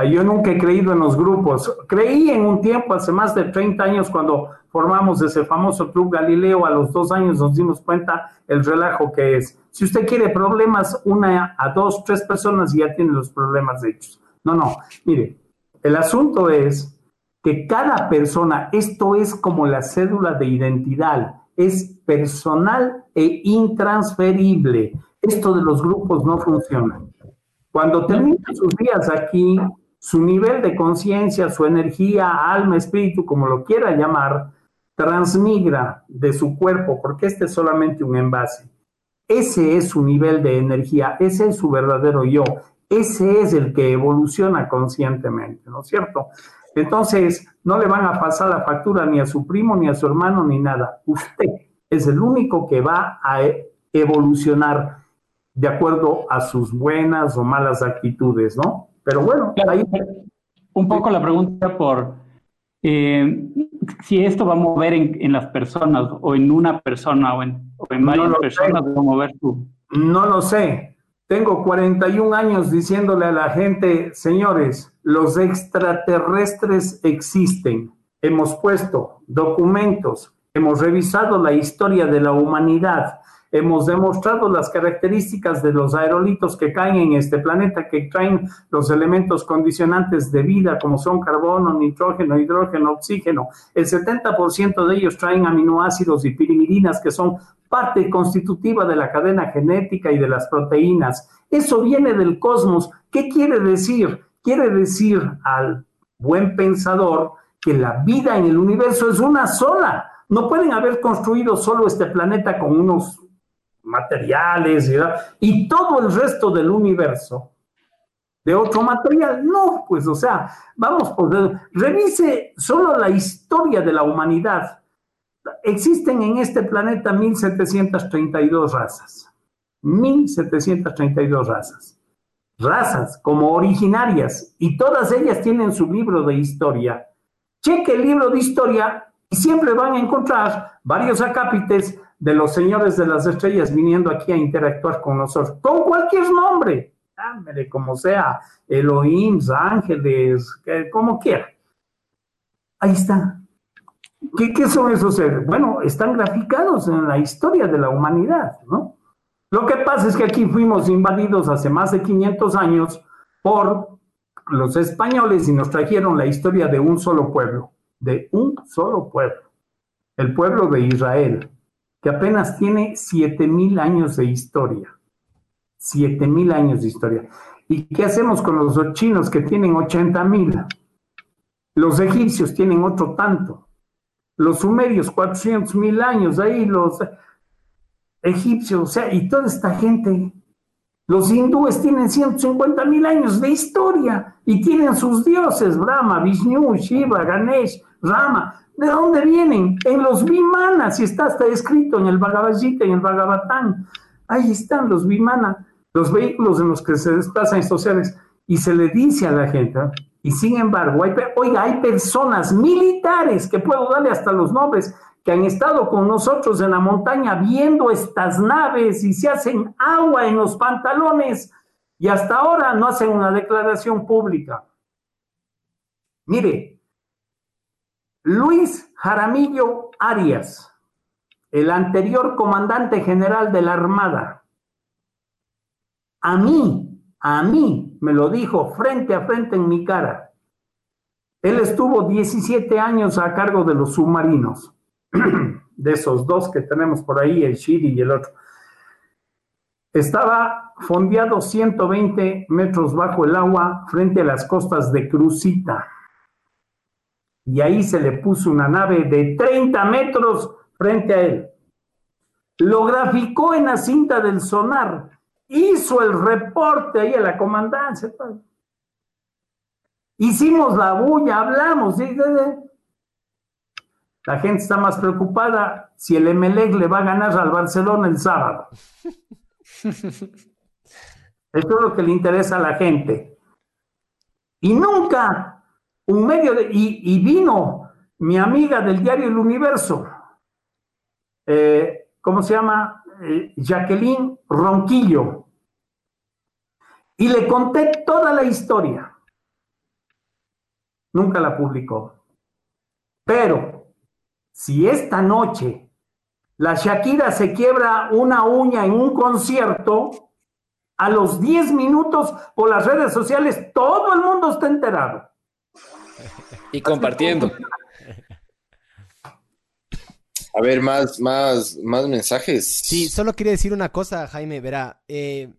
Yo nunca he creído en los grupos. Creí en un tiempo, hace más de 30 años, cuando formamos ese famoso Club Galileo, a los dos años nos dimos cuenta el relajo que es. Si usted quiere problemas, una a dos, tres personas y ya tiene los problemas hechos. No, no, mire, el asunto es que cada persona, esto es como la cédula de identidad, es personal e intransferible. Esto de los grupos no funciona. Cuando termina sus días aquí, su nivel de conciencia, su energía, alma, espíritu, como lo quiera llamar, transmigra de su cuerpo, porque este es solamente un envase. Ese es su nivel de energía, ese es su verdadero yo, ese es el que evoluciona conscientemente, ¿no es cierto? Entonces, no le van a pasar la factura ni a su primo, ni a su hermano, ni nada. Usted es el único que va a evolucionar de acuerdo a sus buenas o malas actitudes, ¿no? Pero bueno, ahí...
Un poco la pregunta por eh, si esto va a mover en, las personas o en una persona o en, varias personas, va a mover tú.
No lo sé. Tengo 41 años diciéndole a la gente, señores, los extraterrestres existen. Hemos puesto documentos, hemos revisado la historia de la humanidad, Hemos demostrado las características de los aerolitos que caen en este planeta, que traen los elementos condicionantes de vida, como son carbono, nitrógeno, hidrógeno, oxígeno. El 70% de ellos traen aminoácidos y pirimidinas, que son parte constitutiva de la cadena genética y de las proteínas. Eso viene del cosmos. ¿Qué quiere decir? Quiere decir al buen pensador que la vida en el universo es una sola. No pueden haber construido solo este planeta con unos materiales y, todo el resto del universo de otro material. No, pues, o sea, vamos por revise solo la historia de la humanidad. existen en este planeta 1732 razas. 1732 razas. Razas como originarias y todas ellas tienen su libro de historia. Cheque el libro de historia y siempre van a encontrar varios acápites de los señores de las estrellas viniendo aquí a interactuar con nosotros, con cualquier nombre, como sea, Elohim, ángeles, como quiera. Ahí está. ¿Qué, ¿Qué, son esos seres? Bueno, están graficados en la historia de la humanidad, ¿no? Lo que pasa es que aquí fuimos invadidos hace más de 500 años por los españoles y nos trajeron la historia de un solo pueblo, de un solo pueblo, el pueblo de Israel, que apenas tiene 7000 años de historia. 7000 años de historia. ¿Y qué hacemos con los chinos que tienen 80.000? Los egipcios tienen otro tanto. Los sumerios, 400.000 años, ahí los egipcios, o sea, y toda esta gente. Los hindúes tienen 150.000 años de historia y tienen sus dioses, Brahma, Vishnu, Shiva, Ganesh, Rama. ¿De dónde vienen? En los Vimanas, y está hasta escrito en el Bhagavad Gita, en el Bhagavatán. Ahí están los Vimana, los vehículos en los que se desplazan estos seres. Y se le dice a la gente, y sin embargo, hay, oiga, hay personas militares, que puedo darle hasta los nombres, que han estado con nosotros en la montaña viendo estas naves y se hacen agua en los pantalones y hasta ahora no hacen una declaración pública. Mire, Luis Jaramillo Arias, el anterior comandante general de la Armada, a mí, a mí, me lo dijo frente a frente en mi cara. Él estuvo 17 años a cargo de los submarinos, de esos dos que tenemos por ahí, el Shiri y el otro. Estaba fondeado 120 metros bajo el agua frente a las costas de Crucita y ahí se le puso una nave de 30 metros frente a él. Lo graficó en la cinta del sonar, hizo el reporte ahí a la comandancia. Hicimos la bulla, hablamos. La gente está más preocupada si el Emelec le va a ganar al Barcelona el sábado. Eso es lo que le interesa a la gente. Y nunca un medio de, y, vino mi amiga del diario El Universo, eh, ¿cómo se llama? Eh, Jacqueline Ronquillo. Y le conté toda la historia. Nunca la publicó. Pero si esta noche la Shakira se quiebra una uña en un concierto, a los 10 minutos por las redes sociales todo el mundo está enterado.
Y compartiendo.
A ver, más, más, más mensajes.
Sí, solo quería decir una cosa, Jaime, verá. Eh,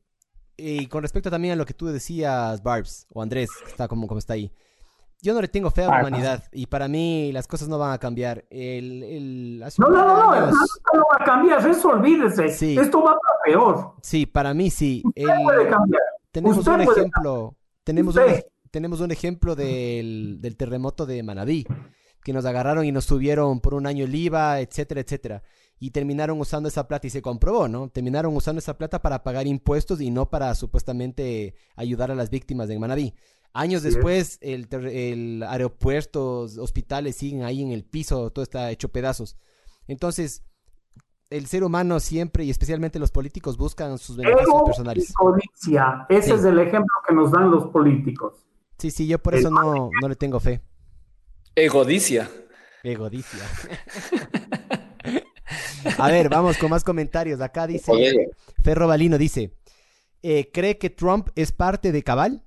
y con respecto también a lo que tú decías, Barbs, o Andrés, está como, como está ahí. Yo no le tengo fe a la humanidad y para mí las cosas no van a cambiar. El,
no, no, no, no, no va a cambiar, eso olvídese. Esto va para peor.
Sí, para mí sí. Tenemos un ejemplo, tenemos un, tenemos un ejemplo del, del, terremoto de Manabí, que nos agarraron y nos subieron por un año el IVA, etcétera, etcétera. Y terminaron usando esa plata y se comprobó, ¿no? Terminaron usando esa plata para pagar impuestos y no para supuestamente ayudar a las víctimas de Manabí. Años después, el, el aeropuerto, hospitales siguen ahí en el piso, todo está hecho pedazos. Entonces, el ser humano siempre y especialmente los políticos buscan sus beneficios personales.
Ese es el ejemplo que nos dan los políticos.
Sí, sí, yo por eso no, no le tengo fe.
Egodicia.
Egodicia. A ver, vamos con más comentarios. Acá dice Ferro Balino dice, eh, ¿cree que Trump es parte de Cabal?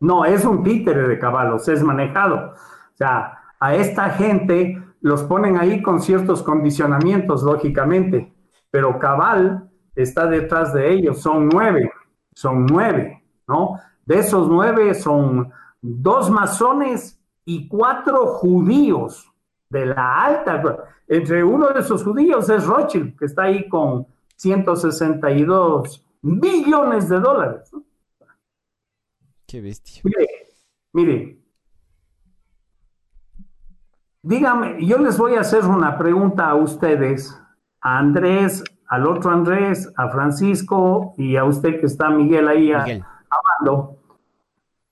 No, es un títere de Cabal, o sea, es manejado. O sea, a esta gente los ponen ahí con ciertos condicionamientos, lógicamente, pero Cabal está detrás de ellos, son nueve, son nueve, ¿no? De esos nueve son dos masones y cuatro judíos de la alta. Entre uno de esos judíos es Rothschild, que está ahí con 162 billones de dólares.
Qué bestia.
Mire, mire. dígame, yo les voy a hacer una pregunta a ustedes, a Andrés, al otro Andrés, a Francisco y a usted que está Miguel ahí hablando.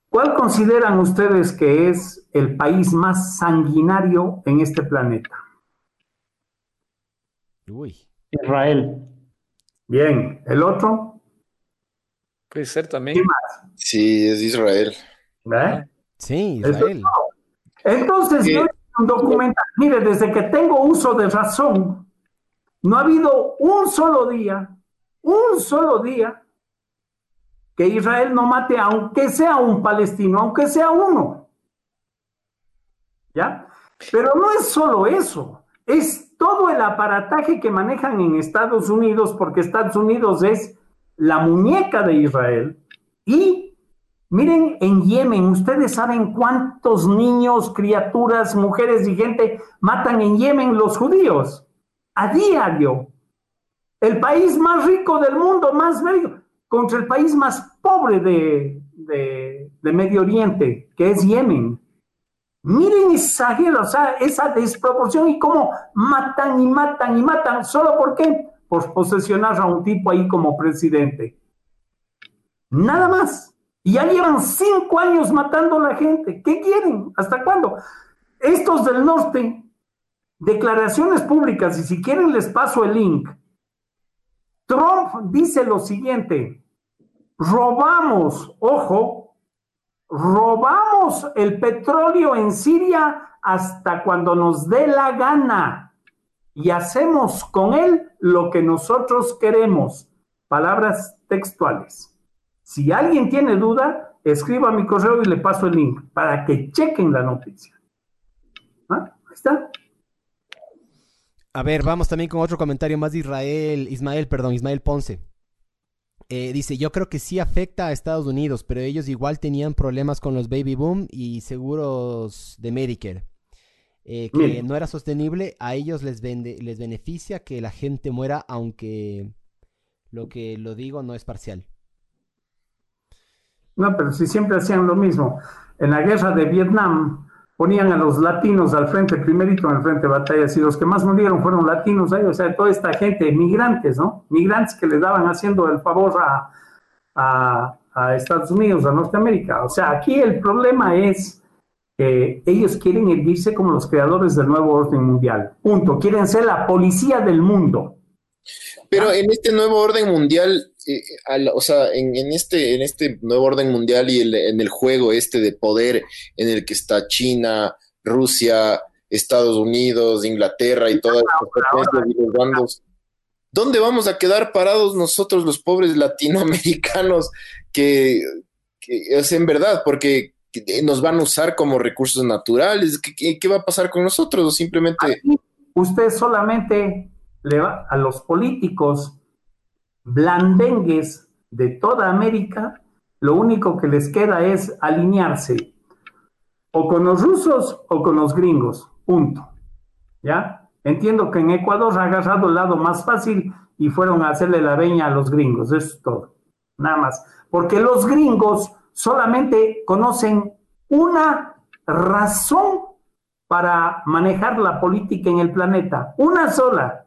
¿Cuál consideran ustedes que es el país más sanguinario en este planeta?
Uy. Israel.
Bien, ¿el otro?
Puede ser también.
Sí, es Israel.
¿Eh?
Sí, Israel.
Entonces, yo un documental, mire, desde que tengo uso de razón, no ha habido un solo día, un solo día, que Israel no mate, aunque sea un palestino, aunque sea uno. ¿Ya? Pero no es solo eso, es todo el aparataje que manejan en Estados Unidos, porque Estados Unidos es la muñeca de Israel, y Miren, en Yemen, ustedes saben cuántos niños, criaturas, mujeres y gente matan en Yemen los judíos a diario. El país más rico del mundo, más rico, contra el país más pobre de, Medio Oriente, que es Yemen. Miren esa, o sea, esa desproporción y cómo matan y matan y matan. ¿Solo por qué? Por posesionar a un tipo ahí como presidente. Nada más. Y ya llevan cinco años matando a la gente. ¿Qué quieren? ¿Hasta cuándo? Estos del norte, declaraciones públicas, y si quieren les paso el link. Trump dice lo siguiente, robamos, ojo, robamos el petróleo en Siria hasta cuando nos dé la gana y hacemos con él lo que nosotros queremos. Palabras textuales. Si alguien tiene duda, escriba mi correo y le paso el link para que chequen la noticia. ¿Ah? Ahí está.
A ver, vamos también con otro comentario más de Israel, Ismael, perdón, Ismael Ponce. Eh, dice, yo creo que sí afecta a Estados Unidos, pero ellos igual tenían problemas con los baby boom y seguros de Medicare. Eh, que no era sostenible, a ellos les, vende, les beneficia que la gente muera, aunque lo que lo digo no es parcial.
No, pero si siempre hacían lo mismo. En la guerra de Vietnam ponían a los latinos al frente, primerito en el frente de batallas, y los que más murieron fueron latinos ahí, o sea, toda esta gente, migrantes, ¿no? Migrantes que le daban haciendo el favor a, a, Estados Unidos, a Norteamérica. O sea, aquí el problema es que ellos quieren irse como los creadores del nuevo orden mundial. Punto. Quieren ser la policía del mundo.
Pero en este nuevo orden mundial, eh, o sea, en, este, en este nuevo orden mundial y en el juego este de poder en el que está China, Rusia, Estados Unidos, Inglaterra y todas las bandos, ¿dónde vamos a quedar parados nosotros los pobres latinoamericanos que, es en verdad, porque nos van a usar como recursos naturales? ¿Qué, qué va a pasar con nosotros? Simplemente...
usted solamente le va a los políticos blandengues de toda América, lo único que les queda es alinearse o con los rusos o con los gringos, punto. ¿Ya? Entiendo que en Ecuador ha agarrado el lado más fácil y fueron a hacerle la veña a los gringos, eso es todo, nada más. Porque los gringos solamente conocen una razón para manejar la política en el planeta, una sola,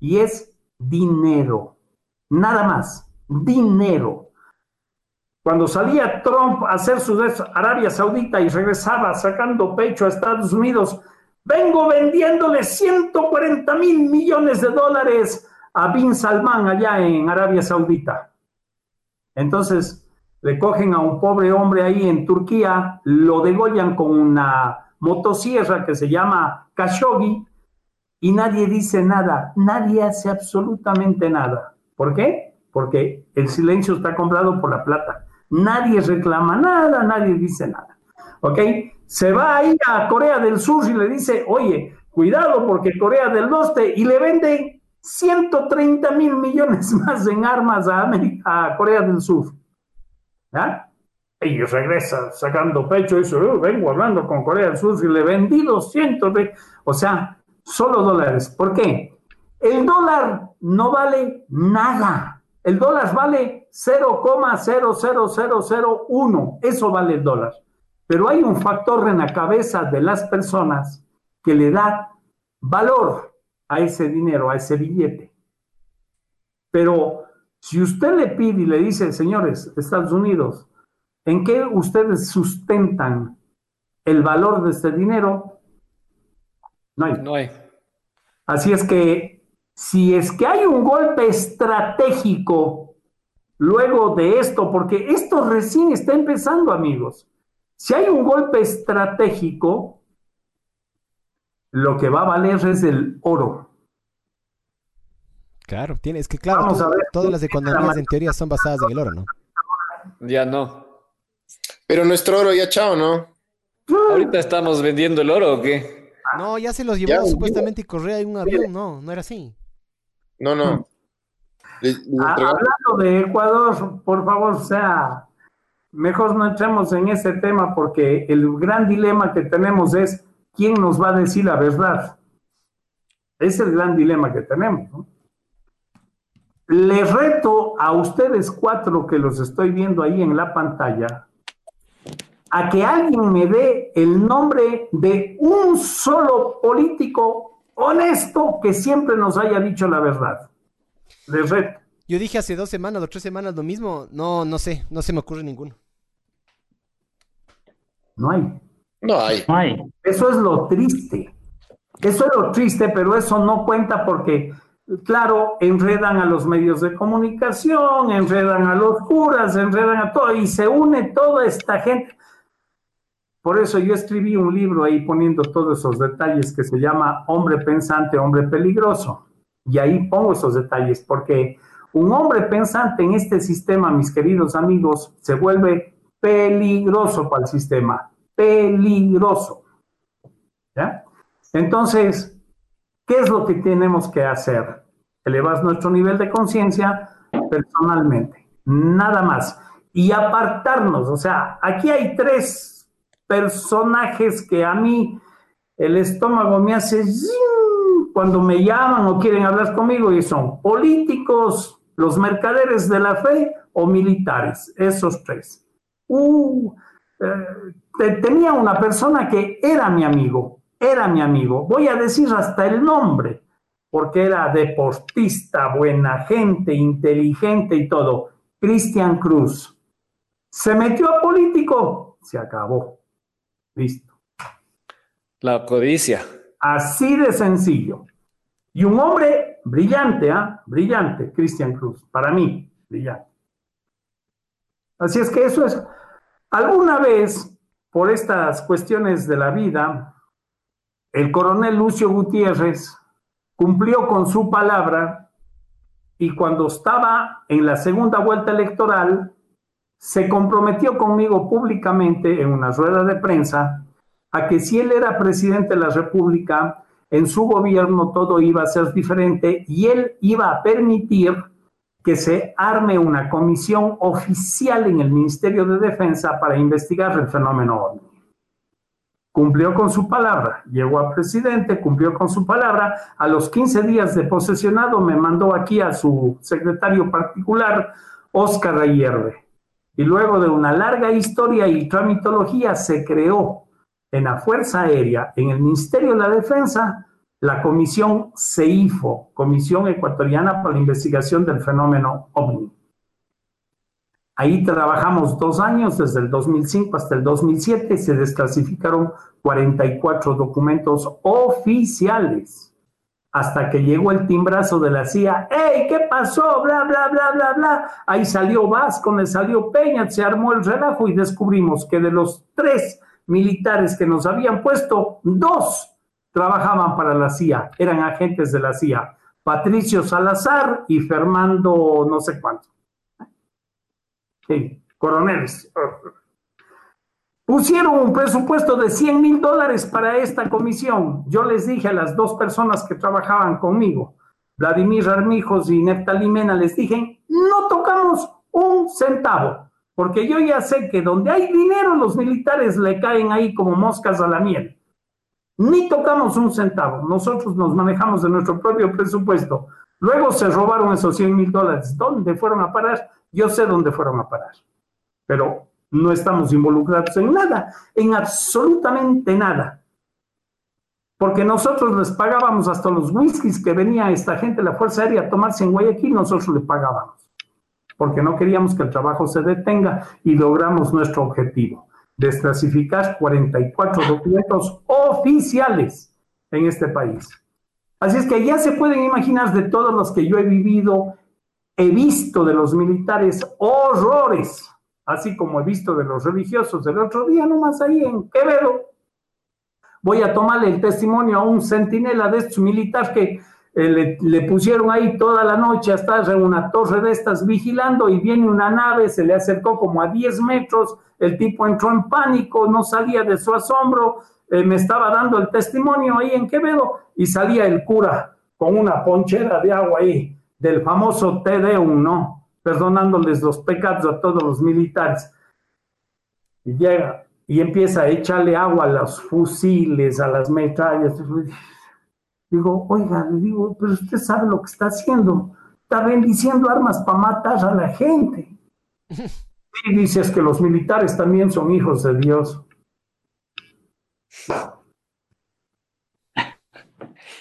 y es dinero. Nada más, dinero. Cuando salía Trump a hacer su Arabia Saudita y regresaba sacando pecho a Estados Unidos, vengo vendiéndole 140 mil millones de dólares a Bin Salman allá en Arabia Saudita. Entonces le cogen a un pobre hombre ahí en Turquía, lo degollan con una motosierra que se llama Khashoggi y nadie dice nada, nadie hace absolutamente nada. ¿Por qué? Porque el silencio está comprado por la plata. Nadie reclama nada, nadie dice nada. ¿Ok? Se va ahí a Corea del Sur y le dice, oye, cuidado porque Corea del Norte y le vende 130 mil millones más en armas a, Corea del Sur. ¿Ya? Y regresa sacando pecho y dice, oh, vengo hablando con Corea del Sur y le vendí 200, o sea, solo dólares. ¿Por qué? El dólar no vale nada. El dólar vale 0,00001. Eso vale el dólar. Pero hay un factor en la cabeza de las personas que le da valor a ese dinero, a ese billete. Pero si usted le pide y le dice, señores, Estados Unidos, ¿en qué ustedes sustentan el valor de este dinero? No hay.
No hay.
Así es que si es que hay un golpe estratégico luego de esto, porque esto recién está empezando, amigos. Si hay un golpe estratégico, lo que va a valer es el oro.
Claro, tiene, es que claro, todas las economías en teoría son basadas en el oro, ¿no?
Ya no.
Pero nuestro oro ya chao, ¿no?
Ahorita estamos vendiendo el oro o qué?
No, ya se los llevó supuestamente Correa en un avión, no, no era así.
No, no.
Ah, hablando de Ecuador, por favor, o sea, mejor no entremos en ese tema porque el gran dilema que tenemos es quién nos va a decir la verdad. Es el gran dilema que tenemos. ¿no? Les reto a ustedes cuatro que los estoy viendo ahí en la pantalla a que alguien me dé el nombre de un solo político honesto que siempre nos haya dicho la verdad. Les reto.
Yo dije hace dos semanas o tres semanas lo mismo. No, no sé, no se me ocurre ninguno.
No hay.
No hay.
No hay.
Eso es lo triste. Eso es lo triste, pero eso no cuenta porque, claro, enredan a los medios de comunicación, enredan a los curas, enredan a todo y se une toda esta gente. Por eso yo escribí un libro ahí poniendo todos esos detalles que se llama Hombre pensante, hombre peligroso. Y ahí pongo esos detalles porque un hombre pensante en este sistema, mis queridos amigos, se vuelve peligroso para el sistema, peligroso. ¿Ya? Entonces, ¿qué es lo que tenemos que hacer? Elevar nuestro nivel de conciencia personalmente, nada más. Y apartarnos, o sea, aquí hay tres personajes que a mí el estómago me hace cuando me llaman o quieren hablar conmigo y son políticos, los mercaderes de la fe o militares, esos tres. Uh, eh, tenía una persona que era mi amigo, era mi amigo, voy a decir hasta el nombre, porque era deportista, buena gente, inteligente y todo, Cristian Cruz. Se metió a político, se acabó. Listo.
La codicia.
Así de sencillo. Y un hombre brillante, ¿ah? Brillante, Cristian Cruz, para mí, brillante. Así es que eso es, Alguna vez, por estas cuestiones de la vida, el coronel Lucio Gutiérrez cumplió con su palabra y cuando estaba en la segunda vuelta electoral, se comprometió conmigo públicamente en una rueda de prensa a que si él era presidente de la República, en su gobierno todo iba a ser diferente y él iba a permitir que se arme una comisión oficial en el Ministerio de Defensa para investigar el fenómeno. Cumplió con su palabra, llegó a presidente, cumplió con su palabra. A los 15 días de posesionado me mandó aquí a su secretario particular, Óscar Ayerbe. Y luego de una larga historia y tramitología se creó en la Fuerza Aérea, en el Ministerio de la Defensa, la comisión CEIFO, Comisión Ecuatoriana para la Investigación del Fenómeno OVNI. Ahí trabajamos dos años, desde el 2005 hasta el 2007, se desclasificaron 44 documentos oficiales, hasta que llegó el timbrazo de la CIA, ¡Ey, qué pasó! Bla, bla, bla, bla, bla. Ahí salió Vasco, le salió Peña, se armó el relajo y descubrimos que de los tres militares que nos habían puesto, dos trabajaban para la CIA, eran agentes de la CIA, Patricio Salazar y Fernando no sé cuánto. Sí, coroneles. Pusieron un presupuesto de 100 mil dólares para esta comisión. Yo les dije a las dos personas que trabajaban conmigo, Vladimir Armijos y Neftalí Mena, les dije, no tocamos un centavo, porque yo ya sé que donde hay dinero los militares le caen ahí como moscas a la miel ni tocamos un centavo. Nosotros nos manejamos de nuestro propio presupuesto. Luego se robaron esos 100 mil dólares. ¿Dónde fueron a parar? Yo sé dónde fueron a parar. Pero no estamos involucrados en nada, en absolutamente nada. porque nosotros les pagábamos hasta los whiskies que venía esta gente de la Fuerza Aérea a tomarse en Guayaquil, nosotros le pagábamos, porque no queríamos que el trabajo se detenga y logramos nuestro objetivo, desclasificar 44 documentos oficiales en este país. Así es que ya se pueden imaginar de todos los que yo he vivido, he visto de los militares horrores, así como he visto de los religiosos el otro día nomás ahí en Quevedo, voy a tomarle el testimonio a un centinela de estos militares que eh, le, pusieron ahí toda la noche hasta en una torre de estas vigilando y viene una nave, se le acercó como a 10 metros, el tipo entró en pánico, no salía de su asombro, eh, me estaba dando el testimonio ahí en Quevedo y salía el cura con una ponchera de agua ahí del famoso Tedeum, ¿no? Perdonándoles los pecados a todos los militares. Y llega, y empieza a echarle agua a los fusiles, a las metrallas. Digo, oiga, le digo, pero usted sabe lo que está haciendo. Está bendiciendo armas para matar a la gente. Y dices que los militares también son hijos de Dios.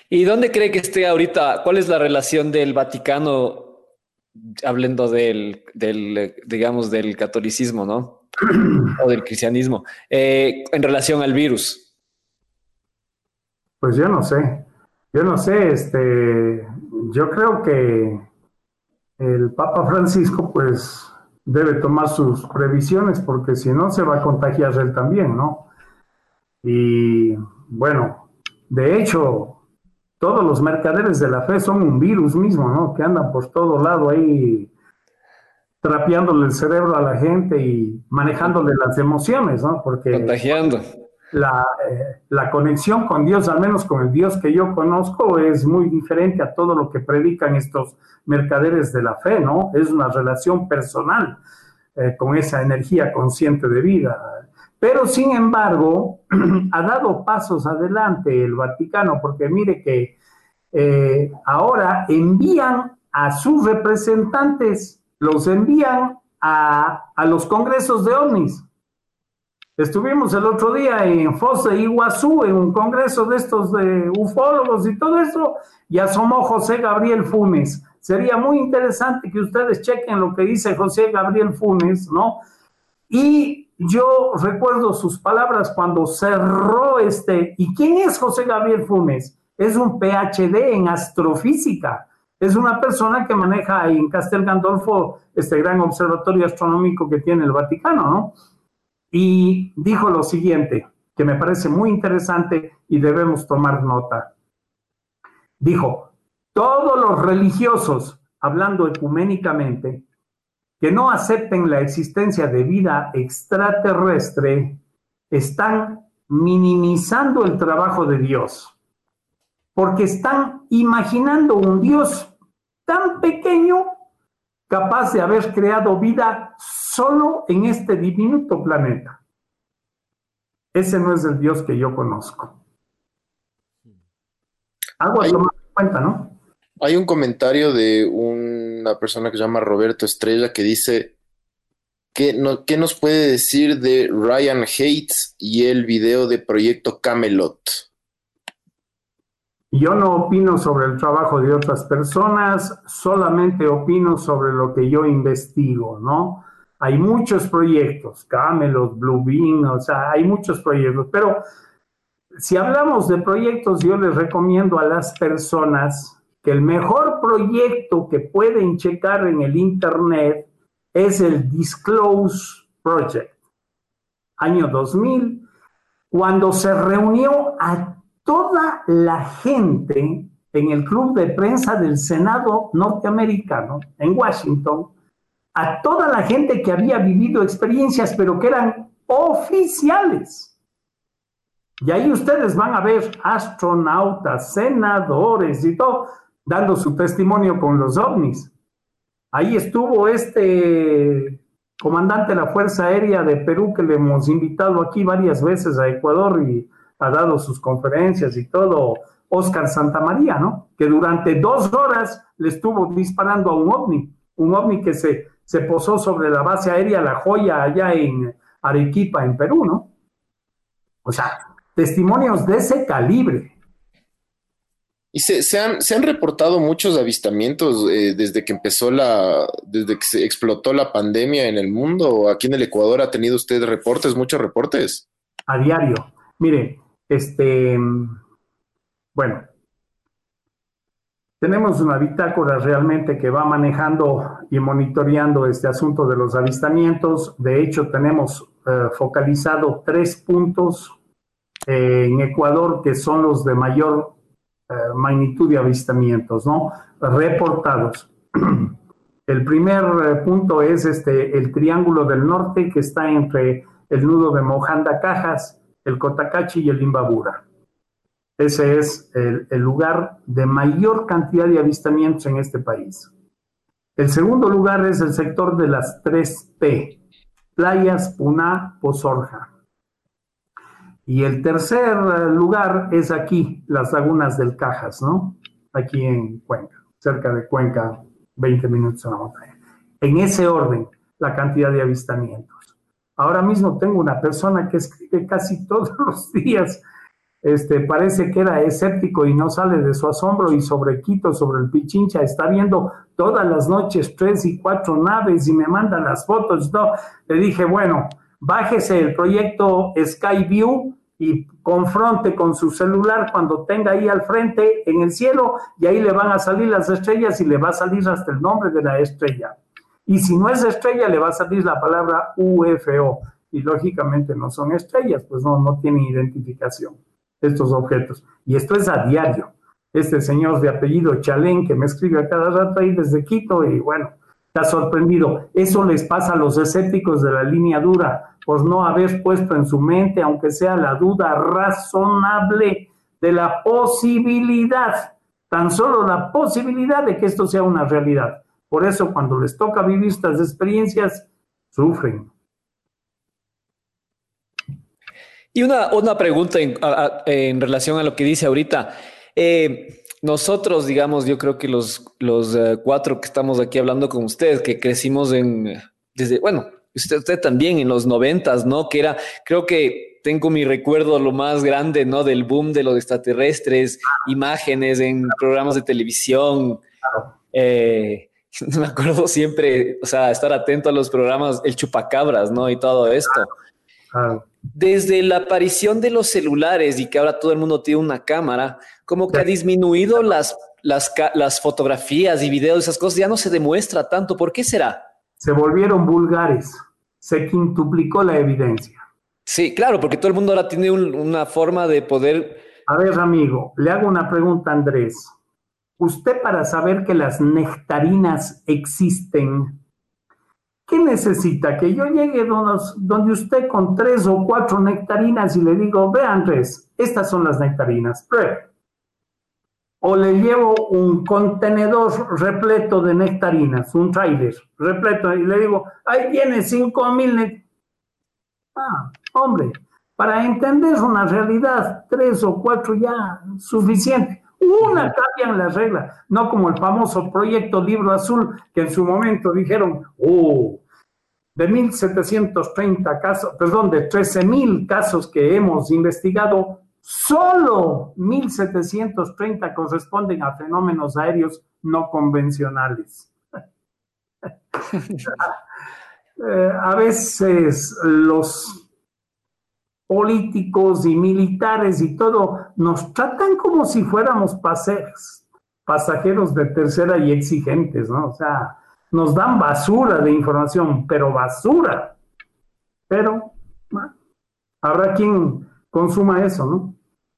¿Y dónde cree que esté ahorita? ¿Cuál es la relación del Vaticano, hablando del, del digamos, del catolicismo, ¿no? o del cristianismo eh, en relación al virus?
Pues yo no sé, yo no sé, este, yo creo que el Papa Francisco pues debe tomar sus previsiones porque si no se va a contagiar él también, ¿no? Y bueno, de hecho, todos los mercaderes de la fe son un virus mismo, ¿no? Que andan por todo lado ahí trapeándole el cerebro a la gente y manejándole las emociones, ¿no?
Porque contagiando.
La, eh, la, conexión con Dios, al menos con el Dios que yo conozco, es muy diferente a todo lo que predican estos mercaderes de la fe, ¿no? Es una relación personal eh, con esa energía consciente de vida. Pero sin embargo, ha dado pasos adelante el Vaticano, porque mire que eh, ahora envían a sus representantes los envían a, los congresos de ovnis. Estuvimos el otro día en Fosa Iguazú, en un congreso de estos de ufólogos y todo eso, y asomó José Gabriel Funes. Sería muy interesante que ustedes chequen lo que dice José Gabriel Funes, ¿no? Y yo recuerdo sus palabras cuando cerró este. ¿Y quién es José Gabriel Funes? Es un PhD en astrofísica es una persona que maneja en Castel Gandolfo este gran observatorio astronómico que tiene el Vaticano, ¿no? Y dijo lo siguiente, que me parece muy interesante y debemos tomar nota. Dijo, todos los religiosos, hablando ecuménicamente, que no acepten la existencia de vida extraterrestre, están minimizando el trabajo de Dios porque están imaginando un Dios tan pequeño capaz de haber creado vida solo en este diminuto planeta. Ese no es el Dios que yo conozco. Algo a tomar en cuenta, ¿no?
Hay un comentario de una persona que se llama Roberto Estrella que dice, ¿qué, no, ¿qué nos puede decir de Ryan Hates y el video de Proyecto Camelot?
Yo no opino sobre el trabajo de otras personas, solamente opino sobre lo que yo investigo, ¿no? Hay muchos proyectos, Camelot, Blue o sea, hay muchos proyectos, pero si hablamos de proyectos, yo les recomiendo a las personas que el mejor proyecto que pueden checar en el Internet es el Disclose Project, año 2000, cuando se reunió a toda la gente en el club de prensa del Senado norteamericano en Washington, a toda la gente que había vivido experiencias, pero que eran oficiales. Y ahí ustedes van a ver astronautas, senadores y todo, dando su testimonio con los ovnis. Ahí estuvo este comandante de la Fuerza Aérea de Perú que le hemos invitado aquí varias veces a Ecuador y ha dado sus conferencias y todo, Oscar Santamaría, ¿no? Que durante dos horas le estuvo disparando a un ovni, un ovni que se, se posó sobre la base aérea La Joya allá en Arequipa, en Perú, ¿no? O sea, testimonios de ese calibre.
Y se, han, se han reportado muchos avistamientos eh, desde que empezó la, desde que se explotó la pandemia en el mundo. Aquí en el Ecuador ha tenido usted reportes, muchos reportes.
A diario. Mire, este, bueno, tenemos una bitácora realmente que va manejando y monitoreando este asunto de los avistamientos. De hecho, tenemos eh, focalizado tres puntos eh, en Ecuador que son los de mayor magnitud de avistamientos, ¿no? Reportados. El primer punto es este, el Triángulo del Norte que está entre el nudo de Mojanda Cajas, el Cotacachi y el Imbabura. Ese es el, lugar de mayor cantidad de avistamientos en este país. El segundo lugar es el sector de las 3P, playas, Puná, Pozorja. Y el tercer lugar es aquí, las lagunas del Cajas, ¿no? Aquí en Cuenca, cerca de Cuenca, 20 minutos en la montaña. En ese orden, la cantidad de avistamientos. Ahora mismo tengo una persona que escribe casi todos los días este, parece que era escéptico y no sale de su asombro y sobre Quito, sobre el Pichincha, está viendo todas las noches tres y cuatro naves y me manda las fotos. No. Le dije, bueno, bájese el proyecto Skyview y confronte con su celular cuando tenga ahí al frente en el cielo y ahí le van a salir las estrellas y le va a salir hasta el nombre de la estrella. Y si no es estrella, le va a salir la palabra UFO. Y lógicamente no son estrellas, pues no, no tienen identificación estos objetos. Y esto es a diario. Este señor de apellido Chalén que me escribe a cada rato ahí desde Quito y bueno, está sorprendido. Eso les pasa a los escépticos de la línea dura por no haber puesto en su mente, aunque sea la duda razonable de la posibilidad, tan solo la posibilidad de que esto sea una realidad. Por eso cuando les toca vivir estas experiencias, sufren.
Y una, una pregunta en, relación a lo que dice ahorita. Eh, nosotros, digamos, yo creo que los, los eh, cuatro que estamos aquí hablando con usted, que crecimos en, desde, bueno, usted, usted también en los noventas, ¿no? Que era, creo que tengo mi recuerdo lo más grande, ¿no? Del boom de los extraterrestres, imágenes en programas de televisión. Eh, me acuerdo siempre, o sea, estar atento a los programas, el chupacabras, ¿no? Y todo esto. Desde la aparición de los celulares y que ahora todo el mundo tiene una cámara, como que ha disminuido las, las, las fotografías y videos, esas cosas, ya no se demuestra tanto. ¿Por qué será?
Se volvieron vulgares, se quintuplicó la evidencia.
Sí, claro, porque todo el mundo ahora tiene una forma de poder...
A ver, amigo, le hago una pregunta Andrés. Usted para saber que las nectarinas existen, ¿Qué necesita? Que yo llegue donde usted con tres o cuatro nectarinas y le digo, ve Andrés, estas son las nectarinas, pruebe. O le llevo un contenedor repleto de nectarinas, un trailer repleto, y le digo, ahí tiene cinco mil nectarinas. Ah, hombre, para entender una realidad, tres o cuatro ya suficiente. Una cambian las reglas, no como el famoso proyecto Libro Azul, que en su momento dijeron, oh, de 1.730 casos, perdón, de 13.000 casos que hemos investigado, solo 1.730 corresponden a fenómenos aéreos no convencionales. Eh, a veces los políticos y militares y todo, nos tratan como si fuéramos pasajeros, pasajeros de tercera y exigentes, ¿no? O sea, nos dan basura de información, pero basura. Pero habrá quien consuma eso, ¿no?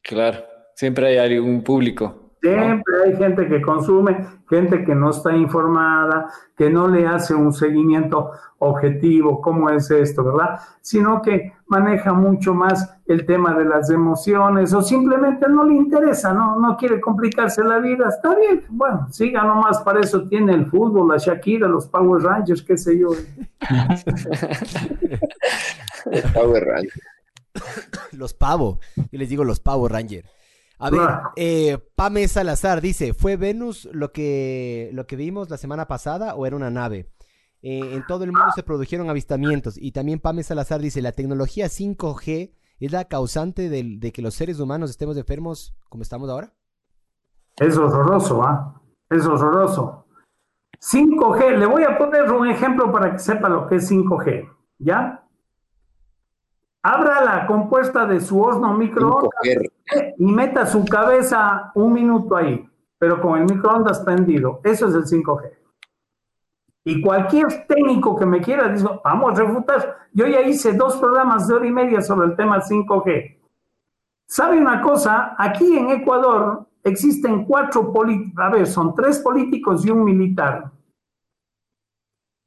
Claro, siempre hay algún público.
Siempre hay gente que consume, gente que no está informada, que no le hace un seguimiento objetivo, cómo es esto, ¿verdad? Sino que maneja mucho más el tema de las emociones o simplemente no le interesa, no, no quiere complicarse la vida. Está bien, bueno, siga nomás, para eso tiene el fútbol, la Shakira, los Power Rangers, qué sé yo.
Power Rangers. Los pavo, yo les digo los Power Rangers. A ver, eh, Pame Salazar dice, ¿fue Venus lo que, lo que vimos la semana pasada o era una nave? Eh, en todo el mundo se produjeron avistamientos y también Pame Salazar dice, ¿la tecnología 5G es la causante de, que los seres humanos estemos enfermos como estamos ahora?
Es horroroso, ¿ah? Es horroroso. 5G, le voy a poner un ejemplo para que sepa lo que es 5G, ¿ya? Abra la compuesta de su horno microondas y meta su cabeza un minuto ahí, pero con el microondas prendido. Eso es el 5G. Y cualquier técnico que me quiera, dice, vamos a refutar. Yo ya hice dos programas de hora y media sobre el tema 5G. ¿Sabe una cosa? Aquí en Ecuador existen cuatro políticos, a ver, son tres políticos y un militar.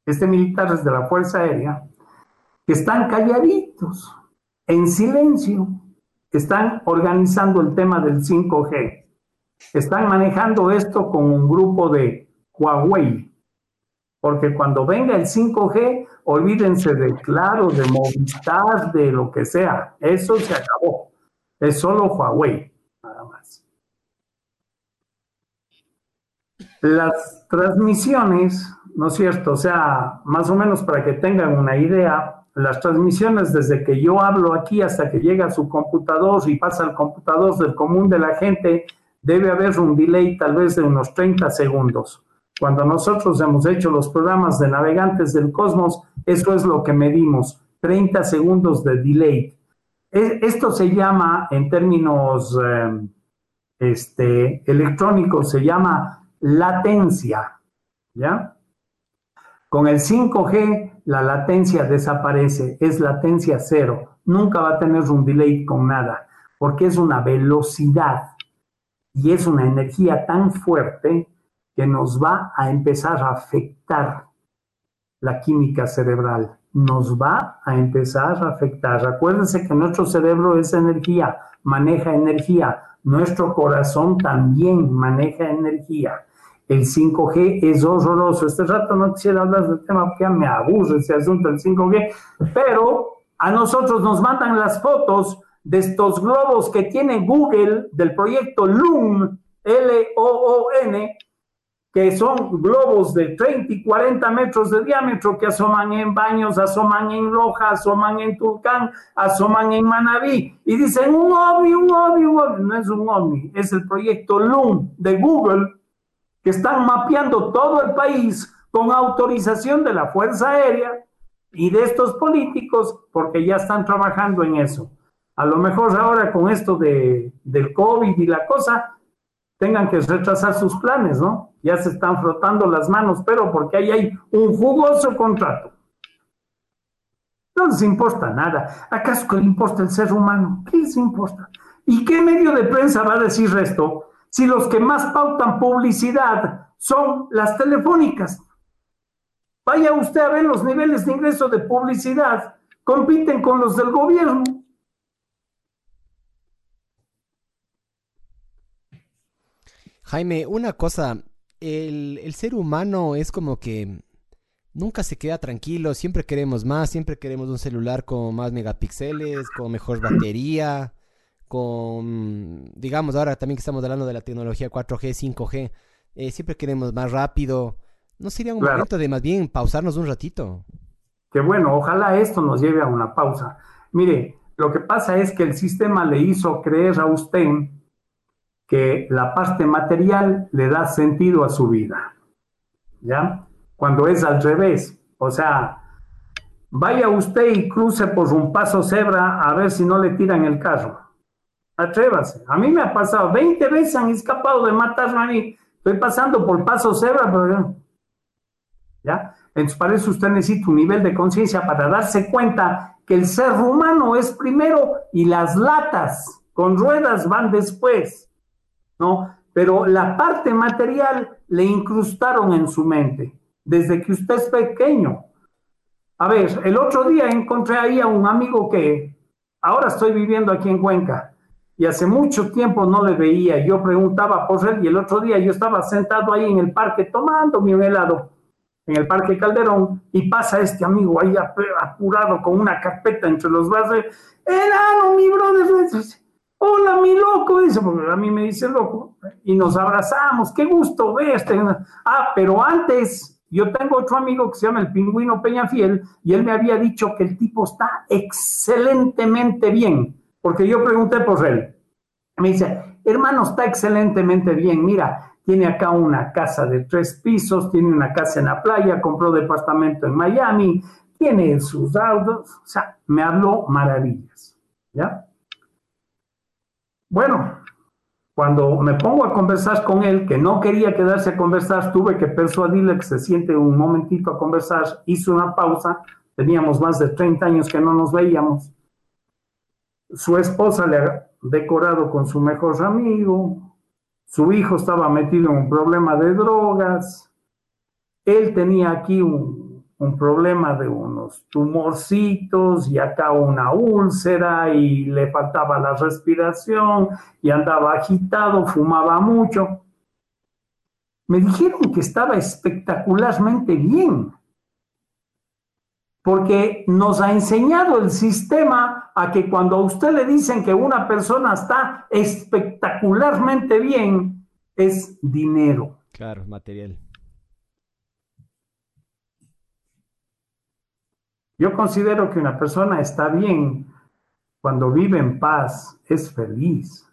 Este militar es de la Fuerza Aérea, que están calladitos, en silencio, están organizando el tema del 5G. Están manejando esto con un grupo de Huawei, porque cuando venga el 5G, olvídense de Claro, de Movistar, de lo que sea. Eso se acabó. Es solo Huawei, nada más. Las transmisiones, ¿no es cierto? O sea, más o menos para que tengan una idea, las transmisiones desde que yo hablo aquí hasta que llega a su computador y pasa al computador del común de la gente, debe haber un delay tal vez de unos 30 segundos. Cuando nosotros hemos hecho los programas de navegantes del cosmos, eso es lo que medimos, 30 segundos de delay. E, esto se llama, en términos em, este, electrónicos, se llama latencia, ¿ya? Con el 5G, la latencia desaparece, es latencia cero. Nunca va a tener un delay con nada, porque es una velocidad y es una energía tan fuerte que nos va a empezar a afectar la química cerebral. Nos va a empezar a afectar. Acuérdense que nuestro cerebro es energía, maneja energía. Nuestro corazón también maneja energía. El 5G es horroroso. Este rato no quisiera hablar del tema porque ya me aburre ese asunto del 5G, pero a nosotros nos mandan las fotos de estos globos que tiene Google del proyecto LUN, L-O-O-N, que son globos de 30 y 40 metros de diámetro que asoman en Baños, asoman en Loja, asoman en Tulcán, asoman en Manabí. Y dicen un ovni, un ovni, un ovni. No es un ovni, es el proyecto LUM de Google que están mapeando todo el país con autorización de la Fuerza Aérea y de estos políticos porque ya están trabajando en eso. A lo mejor ahora con esto de, del COVID y la cosa, tengan que retrasar sus planes, ¿no? Ya se están frotando las manos, pero porque ahí hay un jugoso contrato. No les importa nada. ¿Acaso que le importa el ser humano? ¿Qué les importa? ¿Y qué medio de prensa va a decir esto si los que más pautan publicidad son las telefónicas? Vaya usted a ver los niveles de ingreso de publicidad, compiten con los del gobierno.
Jaime, una cosa, el, ser humano es como que nunca se queda tranquilo, siempre queremos más, siempre queremos un celular con más megapíxeles, con mejor batería, con, digamos, ahora también que estamos hablando de la tecnología 4G, 5G, eh, siempre queremos más rápido. ¿No sería un momento de más bien pausarnos un ratito?
Que bueno, ojalá esto nos lleve a una pausa. Mire, lo que pasa es que el sistema le hizo creer a usted que la parte material le da sentido a su vida. ¿Ya? Cuando es al revés. O sea, vaya usted y cruce por un paso cebra a ver si no le tiran el carro. Atrévase. A mí me ha pasado, 20 veces han escapado de matarme a mí. Estoy pasando por paso cebra, pero ¿ya? Entonces, para eso usted necesita un nivel de conciencia para darse cuenta que el ser humano es primero y las latas con ruedas van después. ¿no? Pero la parte material le incrustaron en su mente desde que usted es pequeño. A ver, el otro día encontré ahí a un amigo que ahora estoy viviendo aquí en Cuenca y hace mucho tiempo no le veía. Yo preguntaba por él y el otro día yo estaba sentado ahí en el parque tomando mi helado en el Parque Calderón y pasa este amigo ahí apurado con una carpeta entre los brazos. Enano, mi brother. Hola, mi loco, dice, porque a mí me dice loco, y nos abrazamos, qué gusto verte. Ah, pero antes, yo tengo otro amigo que se llama el pingüino Peñafiel, y él me había dicho que el tipo está excelentemente bien, porque yo pregunté por él. Me dice, hermano, está excelentemente bien, mira, tiene acá una casa de tres pisos, tiene una casa en la playa, compró departamento en Miami, tiene sus autos, o sea, me habló maravillas, ¿ya? Bueno, cuando me pongo a conversar con él, que no quería quedarse a conversar, tuve que persuadirle que se siente un momentito a conversar, hizo una pausa, teníamos más de 30 años que no nos veíamos. Su esposa le ha decorado con su mejor amigo, su hijo estaba metido en un problema de drogas, él tenía aquí un, problema de unos tumorcitos y acá una úlcera y le faltaba la respiración y andaba agitado, fumaba mucho. Me dijeron que estaba espectacularmente bien, porque nos ha enseñado el sistema a que cuando a usted le dicen que una persona está espectacularmente bien, es dinero.
Claro, material.
Yo considero que una persona está bien cuando vive en paz, es feliz,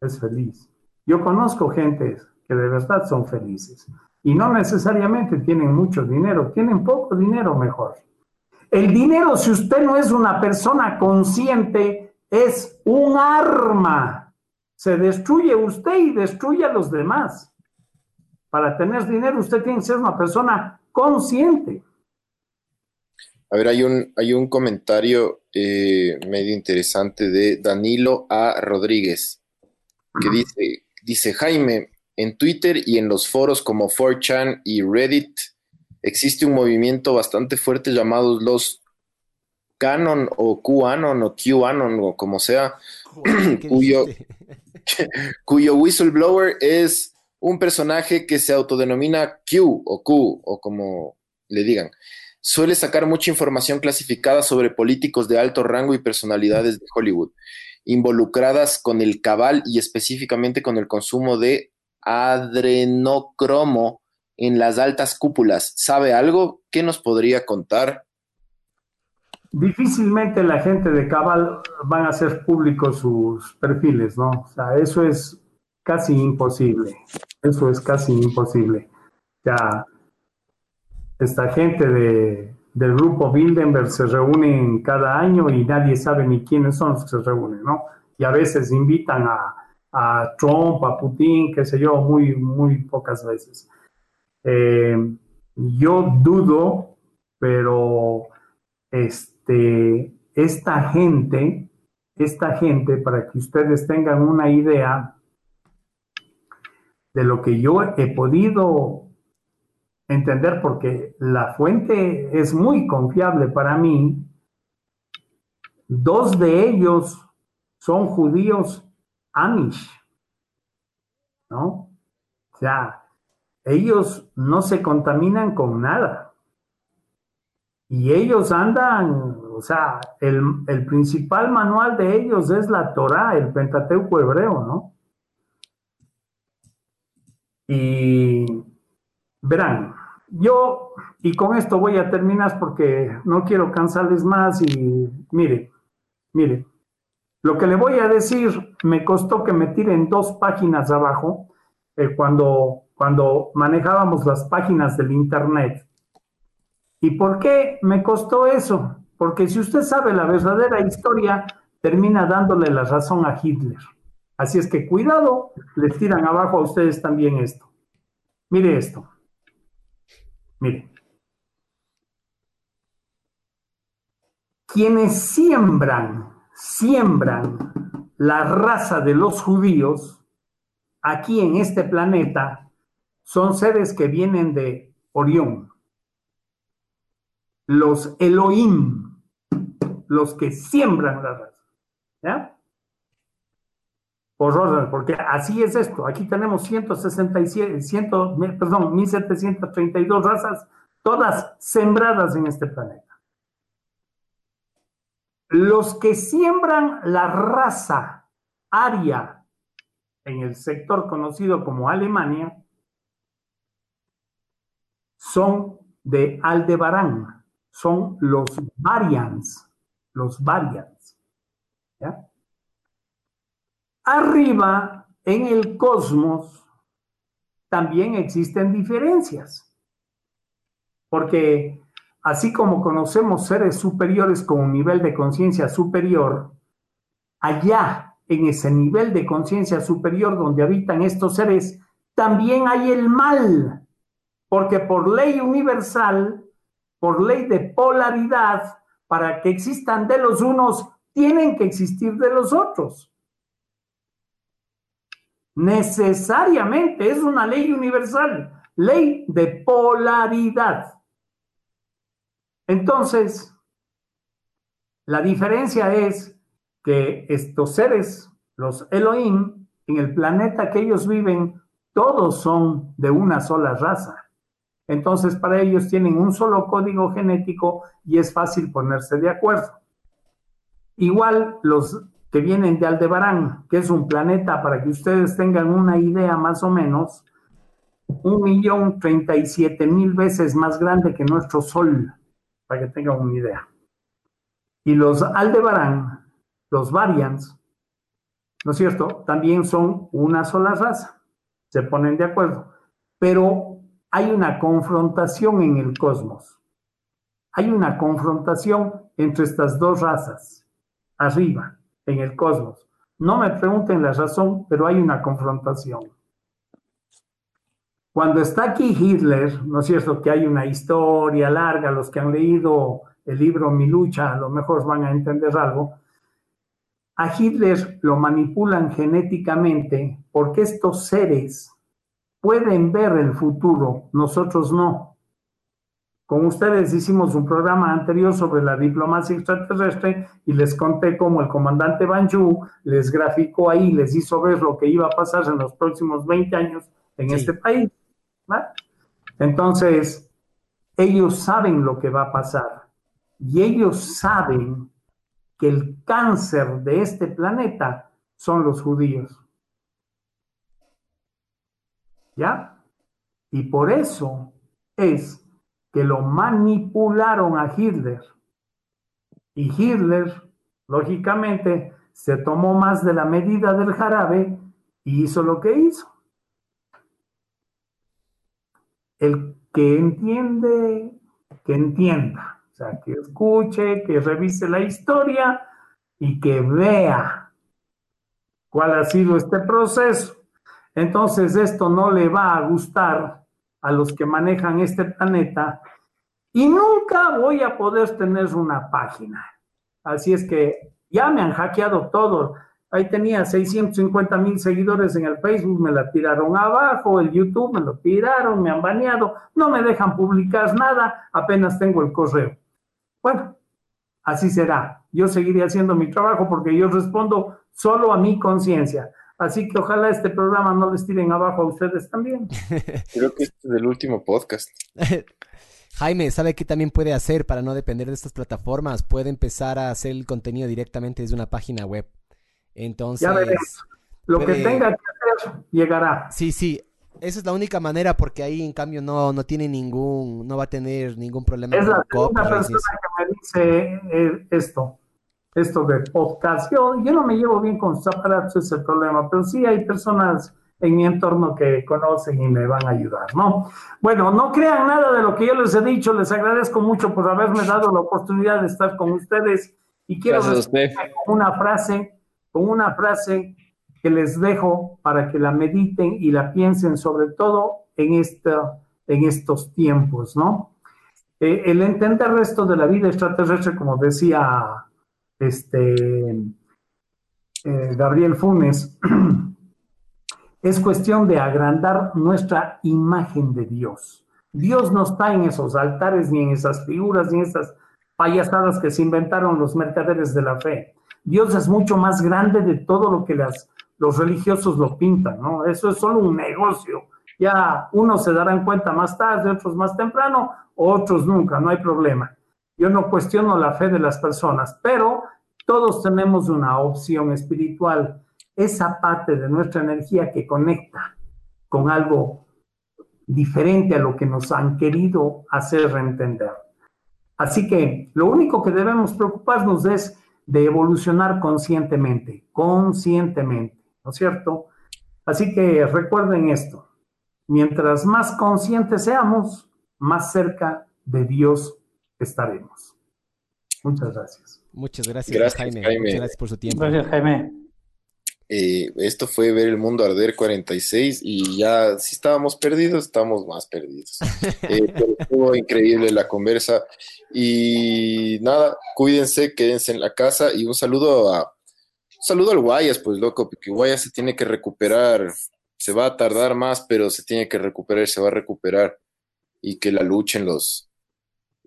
es feliz. Yo conozco gente que de verdad son felices y no necesariamente tienen mucho dinero, tienen poco dinero mejor. El dinero, si usted no es una persona consciente, es un arma. Se destruye usted y destruye a los demás. Para tener dinero usted tiene que ser una persona consciente.
A ver, hay un, hay un comentario eh, medio interesante de Danilo A. Rodríguez, que dice, dice, Jaime, en Twitter y en los foros como 4chan y Reddit existe un movimiento bastante fuerte llamados los Canon o QAnon o QAnon o como sea, cuyo, cuyo whistleblower es un personaje que se autodenomina Q o Q o como le digan. Suele sacar mucha información clasificada sobre políticos de alto rango y personalidades de Hollywood, involucradas con el cabal y específicamente con el consumo de adrenocromo en las altas cúpulas. ¿Sabe algo? ¿Qué nos podría contar?
Difícilmente la gente de cabal van a hacer públicos sus perfiles, ¿no? O sea, eso es casi imposible. Eso es casi imposible. Ya, esta gente de, del grupo Bildenberg se reúnen cada año y nadie sabe ni quiénes son los que se reúnen, ¿no? Y a veces invitan a, a Trump, a Putin, qué sé yo, muy, muy pocas veces. Eh, yo dudo, pero este, esta gente, esta gente, para que ustedes tengan una idea de lo que yo he podido entender porque la fuente es muy confiable para mí. Dos de ellos son judíos Amish, ¿no? O sea, ellos no se contaminan con nada. Y ellos andan, o sea, el, el principal manual de ellos es la Torah, el Pentateuco hebreo, ¿no? Y verán, yo, y con esto voy a terminar porque no quiero cansarles más y mire, mire, lo que le voy a decir me costó que me tiren dos páginas abajo eh, cuando, cuando manejábamos las páginas del Internet. ¿Y por qué me costó eso? Porque si usted sabe la verdadera historia, termina dándole la razón a Hitler. Así es que cuidado, les tiran abajo a ustedes también esto. Mire esto. Mire, quienes siembran, siembran la raza de los judíos aquí en este planeta son seres que vienen de Orión. Los Elohim, los que siembran la raza. ¿Ya? por porque así es esto. Aquí tenemos 167, 100, perdón, 1732 razas, todas sembradas en este planeta. Los que siembran la raza aria en el sector conocido como Alemania son de Aldebarán, son los Varians, los Varians. ¿ya? arriba en el cosmos también existen diferencias. Porque así como conocemos seres superiores con un nivel de conciencia superior, allá en ese nivel de conciencia superior donde habitan estos seres, también hay el mal, porque por ley universal, por ley de polaridad, para que existan de los unos, tienen que existir de los otros. Necesariamente es una ley universal, ley de polaridad. Entonces, la diferencia es que estos seres, los Elohim, en el planeta que ellos viven, todos son de una sola raza. Entonces, para ellos tienen un solo código genético y es fácil ponerse de acuerdo. Igual los que vienen de Aldebarán, que es un planeta, para que ustedes tengan una idea más o menos, un millón treinta y siete mil veces más grande que nuestro Sol, para que tengan una idea. Y los Aldebarán, los Varians, ¿no es cierto? También son una sola raza, se ponen de acuerdo, pero hay una confrontación en el cosmos. Hay una confrontación entre estas dos razas, arriba, en el cosmos. No me pregunten la razón, pero hay una confrontación. Cuando está aquí Hitler, ¿no es cierto que hay una historia larga? Los que han leído el libro Mi lucha a lo mejor van a entender algo. A Hitler lo manipulan genéticamente porque estos seres pueden ver el futuro, nosotros no. Con ustedes hicimos un programa anterior sobre la diplomacia extraterrestre y les conté cómo el comandante Banju les graficó ahí, les hizo ver lo que iba a pasar en los próximos 20 años en este país. Entonces, ellos saben lo que va a pasar y ellos saben que el cáncer de este planeta son los judíos. Y por eso es que lo manipularon a Hitler. Y Hitler, lógicamente, se tomó más de la medida del jarabe y hizo lo que hizo. El que entiende, que entienda. O sea, que escuche, que revise la historia y que vea cuál ha sido este proceso. Entonces, esto no le va a gustar a los que manejan este planeta y nunca voy a poder tener una página. Así es que ya me han hackeado todo. Ahí tenía 650 mil seguidores en el Facebook, me la tiraron abajo, el YouTube me lo tiraron, me han baneado, no me dejan publicar nada, apenas tengo el correo. Bueno, así será. Yo seguiré haciendo mi trabajo porque yo respondo solo a mi conciencia. Así que ojalá este programa no les tiren abajo a ustedes también.
Creo que este es el último podcast.
Jaime, ¿sabe qué también puede hacer para no depender de estas plataformas? Puede empezar a hacer el contenido directamente desde una página web. Entonces.
Ya veremos. Lo que tenga que hacer llegará.
Sí, sí. Esa es la única manera porque ahí en cambio no, no tiene ningún, no va a tener ningún problema.
Es la segunda persona que me dice eh, esto esto de podcast. Yo, no me llevo bien con sus aparatos, es el problema, pero sí hay personas en mi entorno que conocen y me van a ayudar, ¿no? Bueno, no crean nada de lo que yo les he dicho, les agradezco mucho por haberme dado la oportunidad de estar con ustedes y quiero con una frase, con una frase que les dejo para que la mediten y la piensen sobre todo en, esta, en estos tiempos, ¿no? Eh, el entender esto de la vida extraterrestre, como decía este, eh, Gabriel Funes, es cuestión de agrandar nuestra imagen de Dios. Dios no está en esos altares, ni en esas figuras, ni en esas payasadas que se inventaron los mercaderes de la fe. Dios es mucho más grande de todo lo que las, los religiosos lo pintan, ¿no? Eso es solo un negocio. Ya unos se darán cuenta más tarde, otros más temprano, otros nunca, no hay problema. Yo no cuestiono la fe de las personas, pero todos tenemos una opción espiritual, esa parte de nuestra energía que conecta con algo diferente a lo que nos han querido hacer entender. Así que lo único que debemos preocuparnos es de evolucionar conscientemente, conscientemente. ¿no es cierto? Así que recuerden esto, mientras más conscientes seamos, más cerca de Dios estaremos. Muchas gracias.
Muchas gracias, Jaime. Muchas gracias por su tiempo.
Gracias, Jaime.
Eh, esto fue ver el mundo arder 46 y ya si estábamos perdidos, estamos más perdidos. Eh, pero estuvo increíble la conversa y nada, cuídense, quédense en la casa y un saludo a un saludo al Guayas, pues loco, porque Guayas se tiene que recuperar, se va a tardar más, pero se tiene que recuperar, se va a recuperar y que la luchen los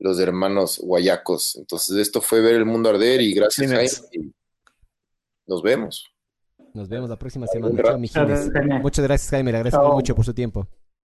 los hermanos guayacos. Entonces esto fue ver el mundo arder y gracias Jaime. nos vemos.
Nos vemos la próxima semana. Muchas gracias, Jaime. Le agradezco mucho por su tiempo.